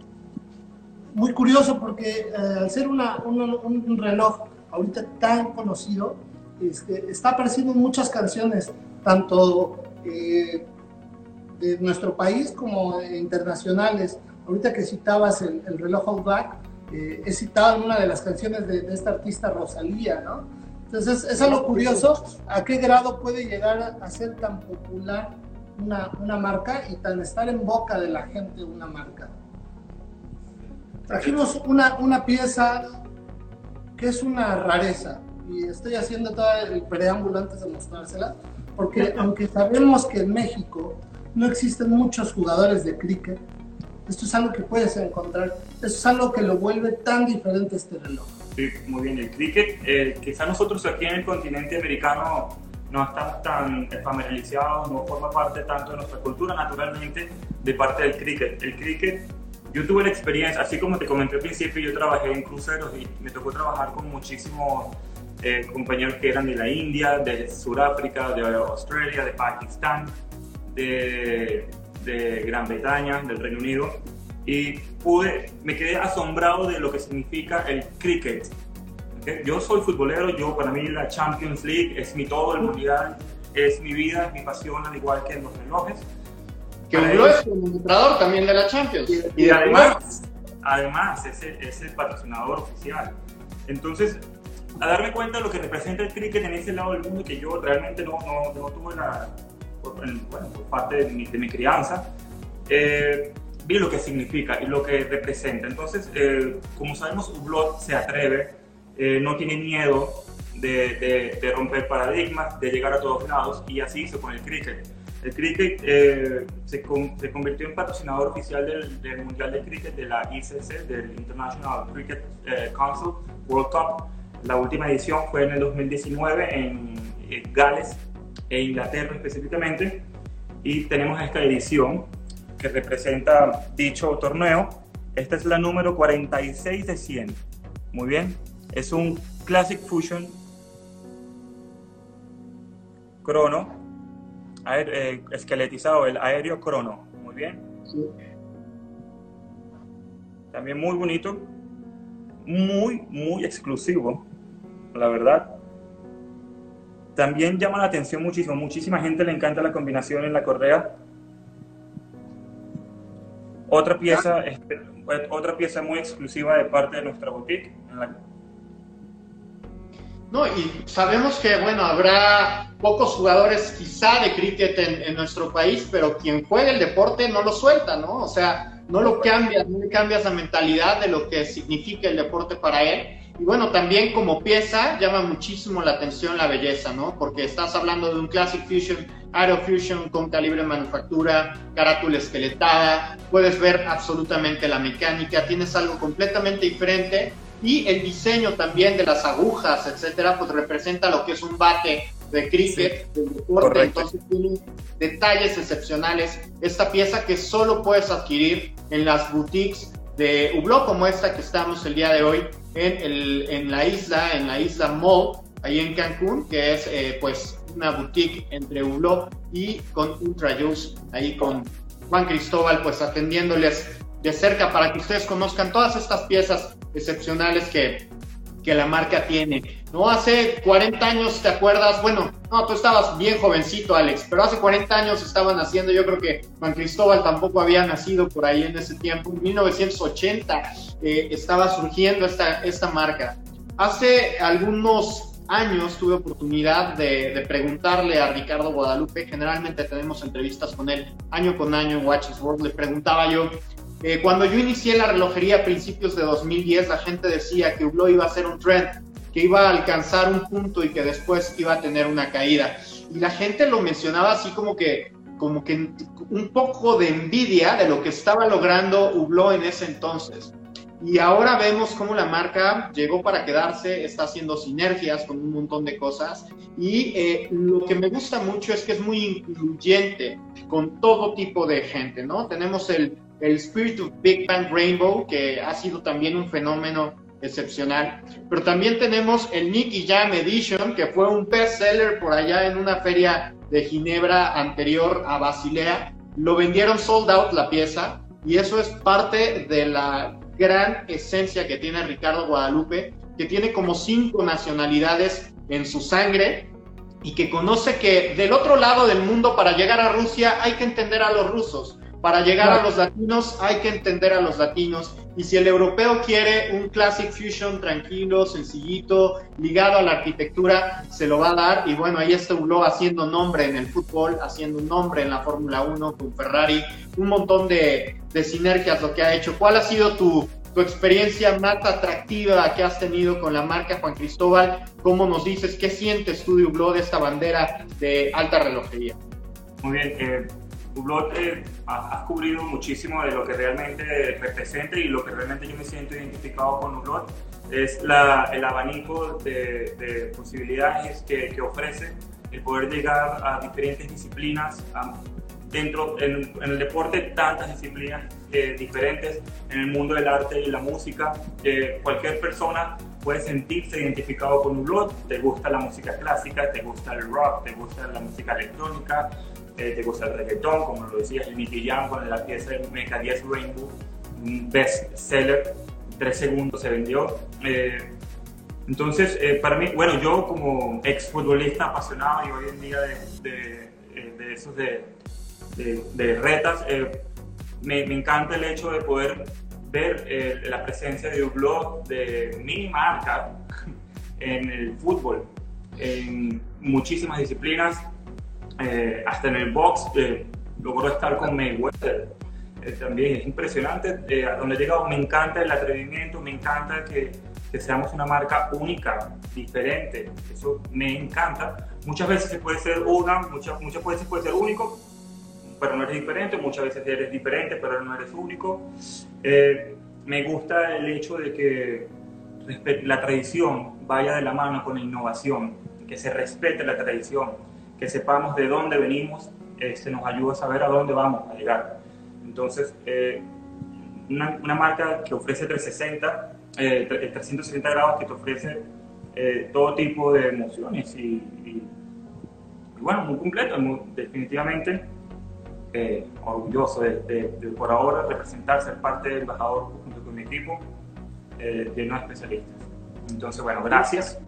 muy curioso porque eh, al ser una, un, reloj ahorita tan conocido, este, está apareciendo en muchas canciones, tanto eh, de nuestro país como internacionales. Ahorita que citabas el, reloj All Black, he citado en una de las canciones de, de esta artista Rosalía, ¿no? Entonces, es algo curioso a qué grado puede llegar a ser tan popular una, una marca y tan estar en boca de la gente una marca. Trajimos una, una pieza que es una rareza y estoy haciendo todo el preámbulo antes de mostrársela, porque aunque sabemos que en México no existen muchos jugadores de cricket, esto es algo que puedes encontrar, es algo que lo vuelve tan diferente este reloj. Sí, muy bien. El cricket, eh, quizás nosotros aquí en el continente americano no estamos tan familiarizados, no forma parte tanto de nuestra cultura naturalmente de parte del cricket. El cricket, yo tuve la experiencia, así como te comenté al principio, yo trabajé en cruceros y me tocó trabajar con muchísimos eh, compañeros que eran de la India, de Sudáfrica, de Australia, de Pakistán, de, de Gran Bretaña, del Reino Unido y pude, me quedé asombrado de lo que significa el cricket. Yo soy futbolero, yo para mí la Champions League es mi todo, el mundial es mi vida, es mi pasión, al igual que en los relojes. Que un es administrador también de la Champions. Y, además, además es el, es el patrocinador oficial. Entonces, a darme cuenta de lo que representa el cricket en ese lado del mundo que yo realmente no, no, no tuve la, por, bueno, por parte de mi, de mi crianza, eh, vi lo que significa y lo que representa. Entonces, eh, como sabemos, Hublot se atreve, eh, no tiene miedo de, de, romper paradigmas, de llegar a todos lados y así hizo con el cricket. El cricket eh, se, se, convirtió en patrocinador oficial del, del, Mundial de Cricket de la ICC, del International Cricket Council World Cup. La última edición fue en el 2019 en, en Gales e Inglaterra específicamente y tenemos esta edición que representa dicho torneo Esta es la número 46 de 100. Muy bien. Es un Classic Fusion crono, eh, esqueletizado, el aéreo crono. Muy bien. También muy bonito. Muy, muy exclusivo. La verdad. También llama la atención muchísimo. Muchísima gente le encanta la combinación en la correa. Otra pieza, este, otra pieza muy exclusiva de parte de nuestra boutique. No, y sabemos que, bueno, habrá pocos jugadores quizá de cricket en, nuestro país, pero quien juega el deporte no lo suelta, ¿no? O sea, no lo cambias, no le cambias la mentalidad de lo que significa el deporte para él. Y bueno, también como pieza llama muchísimo la atención la belleza, ¿no? Porque estás hablando de un Classic Fusion, Aero Fusion con calibre de manufactura, carátula esqueletada, puedes ver absolutamente la mecánica, tienes algo completamente diferente y el diseño también de las agujas, etcétera, pues representa lo que es un bate de cricket, del deporte, entonces tiene detalles excepcionales. Esta pieza que solo puedes adquirir en las boutiques de Hublot como esta que estamos el día de hoy en, el, en la isla, en la isla Mall, ahí en Cancún, que es eh, pues una boutique entre Hublot y con Ultra ahí con Juan Cristóbal, pues atendiéndoles de cerca para que ustedes conozcan todas estas piezas excepcionales que, que la marca tiene. No hace 40 años, ¿te acuerdas? Bueno, no, tú estabas bien jovencito, Alex, pero hace 40 años estaban haciendo, yo creo que Juan Cristóbal tampoco había nacido por ahí en ese tiempo, en 1980 eh, estaba surgiendo esta, esta marca. Hace algunos años tuve oportunidad de, preguntarle a Ricardo Guadalupe, generalmente tenemos entrevistas con él año con año en Watches World, le preguntaba yo, eh, cuando yo inicié la relojería a principios de 2010, la gente decía que Hublot iba a ser un trend, que iba a alcanzar un punto y que después iba a tener una caída. Y la gente lo mencionaba así como que, como que un poco de envidia de lo que estaba logrando Hublot en ese entonces. Y ahora vemos cómo la marca llegó para quedarse, está haciendo sinergias con un montón de cosas. Y eh, lo que me gusta mucho es que es muy incluyente con todo tipo de gente, ¿no? Tenemos el, el Spirit of Big Bang Rainbow, que ha sido también un fenómeno excepcional. Pero también tenemos el Nicky Jam Edition, que fue un bestseller por allá en una feria de Ginebra anterior a Basilea. Lo vendieron sold out la pieza y eso es parte de la gran esencia que tiene Ricardo Guadalupe, que tiene como cinco nacionalidades en su sangre y que conoce que del otro lado del mundo para llegar a Rusia hay que entender a los rusos para llegar a los latinos hay que entender a los latinos. Y si el europeo quiere un Classic Fusion tranquilo, sencillito, ligado a la arquitectura, se lo va a dar. Y bueno, ahí está Ulo haciendo nombre en el fútbol, haciendo un nombre en la Fórmula 1 con Ferrari, un montón de, de sinergias lo que ha hecho. ¿Cuál ha sido tu, tu experiencia más atractiva que has tenido con la marca Juan Cristóbal? ¿Cómo nos dices qué sientes tú de de esta bandera de alta relojería? Muy bien, eh, tu eh, has, cubrido muchísimo de lo que realmente representa y lo que realmente yo me siento identificado con blog es el abanico de, posibilidades que, que, ofrece el poder llegar a diferentes disciplinas, dentro en, el deporte tantas disciplinas eh, diferentes, en el mundo del arte y la música, que cualquier persona puede sentirse identificado con un blog, te gusta la música clásica, te gusta el rock, te gusta la música electrónica, eh, te gusta el reggaetón, como lo decía Nicky Jam con la pieza de Mecha 10 Rainbow, best seller, tres segundos se vendió. Eh, entonces, eh, para mí, bueno, yo como ex futbolista apasionado y hoy en día de, de, esos de, de retas, me, me, encanta el hecho de poder ver la presencia de un blog de mini marca en el fútbol, en muchísimas disciplinas, eh, hasta en el box eh, logró estar con Mayweather. Eh, también es impresionante a donde he llegado. Me encanta el atrevimiento, me encanta que, seamos una marca única, diferente. Eso me encanta. Muchas veces se puede ser una, muchas, muchas veces puede ser único, pero no eres diferente. Muchas veces eres diferente, pero no eres único. me gusta el hecho de que la tradición vaya de la mano con la innovación, que se respete la tradición que sepamos de dónde venimos, este, nos ayuda a saber a dónde vamos a llegar. Entonces, eh, una, una, marca que ofrece 360, eh, 360 grados, que te ofrece eh, todo tipo de emociones y, bueno, muy completo, definitivamente eh, orgulloso de, por ahora representar, ser parte del embajador junto con mi equipo eh, de no especialistas. Entonces, bueno, gracias.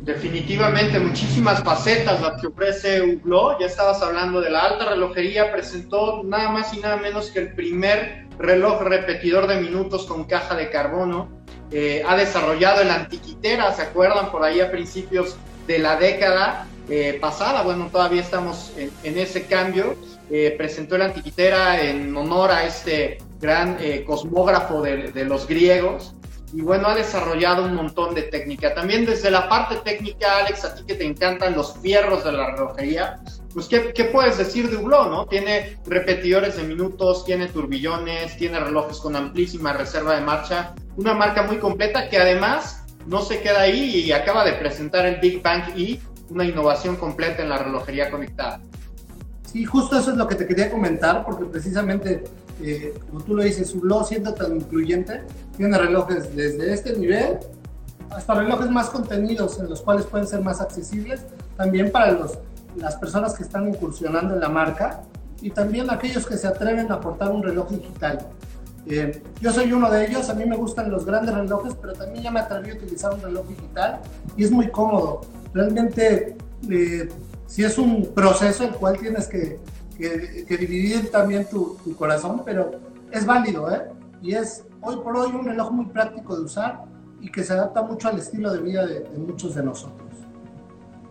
Definitivamente, muchísimas facetas las que ofrece Hublot. Ya estabas hablando de la alta relojería, presentó nada más y nada menos que el primer reloj repetidor de minutos con caja de carbono. Eh, ha desarrollado el antiquitera, ¿se acuerdan? Por ahí a principios de la década eh, pasada, bueno, todavía estamos en, ese cambio. Eh, presentó el antiquitera en honor a este gran cosmógrafo de, de los griegos y bueno, ha desarrollado un montón de técnica. También desde la parte técnica, Alex, a ti que te encantan los fierros de la relojería, pues ¿qué, qué puedes decir de Hublot, no? Tiene repetidores de minutos, tiene turbillones, tiene relojes con amplísima reserva de marcha, una marca muy completa que además no se queda ahí y acaba de presentar el Big Bang E, una innovación completa en la relojería conectada. Sí, justo eso es lo que te quería comentar, porque precisamente eh, como tú lo dices, su blog siendo tan incluyente, tiene relojes desde este nivel hasta relojes más contenidos en los cuales pueden ser más accesibles también para los, las personas que están incursionando en la marca y también aquellos que se atreven a aportar un reloj digital. Eh, yo soy uno de ellos, a mí me gustan los grandes relojes, pero también ya me atreví a utilizar un reloj digital y es muy cómodo. Realmente, eh, si es un proceso el cual tienes que que, dividir también tu, corazón, pero es válido, ¿eh? Y es hoy por hoy un reloj muy práctico de usar y que se adapta mucho al estilo de vida de, muchos de nosotros.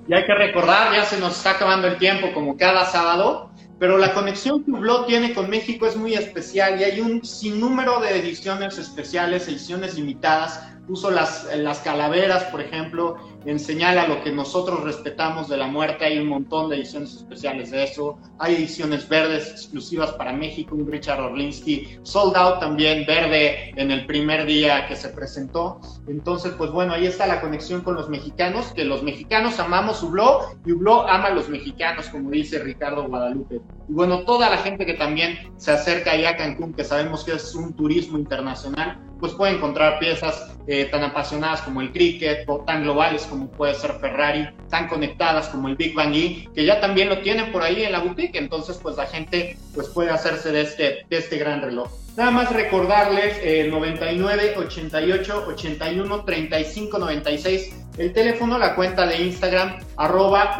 Y hay que recordar, ya se nos está acabando el tiempo como cada sábado, pero la conexión que Hublot tiene con México es muy especial y hay un sinnúmero de ediciones especiales, ediciones limitadas puso las, las calaveras, por ejemplo, en señal a lo que nosotros respetamos de la muerte. Hay un montón de ediciones especiales de eso. Hay ediciones verdes exclusivas para México, un Richard Orlinsky sold out también verde en el primer día que se presentó. Entonces, pues bueno, ahí está la conexión con los mexicanos, que los mexicanos amamos Hublot y Hublot ama a los mexicanos, como dice Ricardo Guadalupe. Y bueno, toda la gente que también se acerca ahí a Cancún, que sabemos que es un turismo internacional, pues puede encontrar piezas eh, tan apasionadas como el cricket o tan globales como puede ser Ferrari, tan conectadas como el Big Bang E, que ya también lo tienen por ahí en la boutique, entonces pues la gente pues puede hacerse de este, de este gran reloj. Nada más recordarles eh, 99 88 81 35 96 el teléfono, la cuenta de Instagram, arroba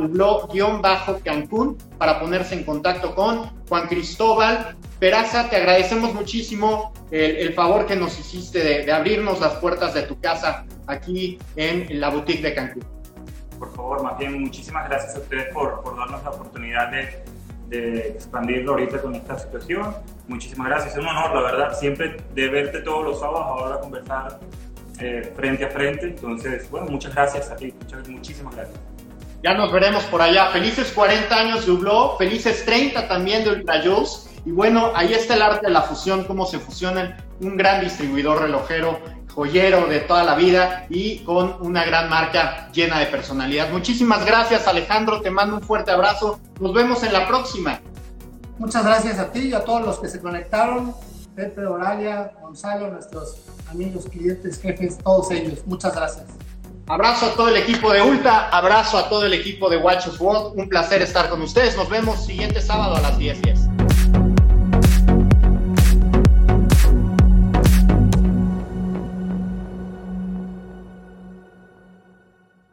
cancún para ponerse en contacto con Juan Cristóbal Peraza. Te agradecemos muchísimo el, favor que nos hiciste de, abrirnos las puertas de tu casa aquí en la boutique de Cancún. Por favor, más bien, muchísimas gracias a ustedes por, por darnos la oportunidad de, de expandirlo ahorita con esta situación. Muchísimas gracias, es un honor, la verdad, siempre de verte todos los sábados, ahora conversar eh, frente a frente. Entonces, bueno, muchas gracias a ti, muchas, muchísimas gracias. Ya nos veremos por allá. Felices 40 años de Hublot, felices 30 también de Ultra Jules. Y bueno, ahí está el arte de la fusión, cómo se fusionan un gran distribuidor relojero, joyero de toda la vida y con una gran marca llena de personalidad. Muchísimas gracias Alejandro, te mando un fuerte abrazo. Nos vemos en la próxima. Muchas gracias a ti y a todos los que se conectaron. Pepe, Oralia, Gonzalo, nuestros amigos, clientes, jefes, todos ellos. Muchas gracias. Abrazo a todo el equipo de Ulta, abrazo a todo el equipo de Watchers World. Un placer estar con ustedes. Nos vemos siguiente sábado a las 10:10.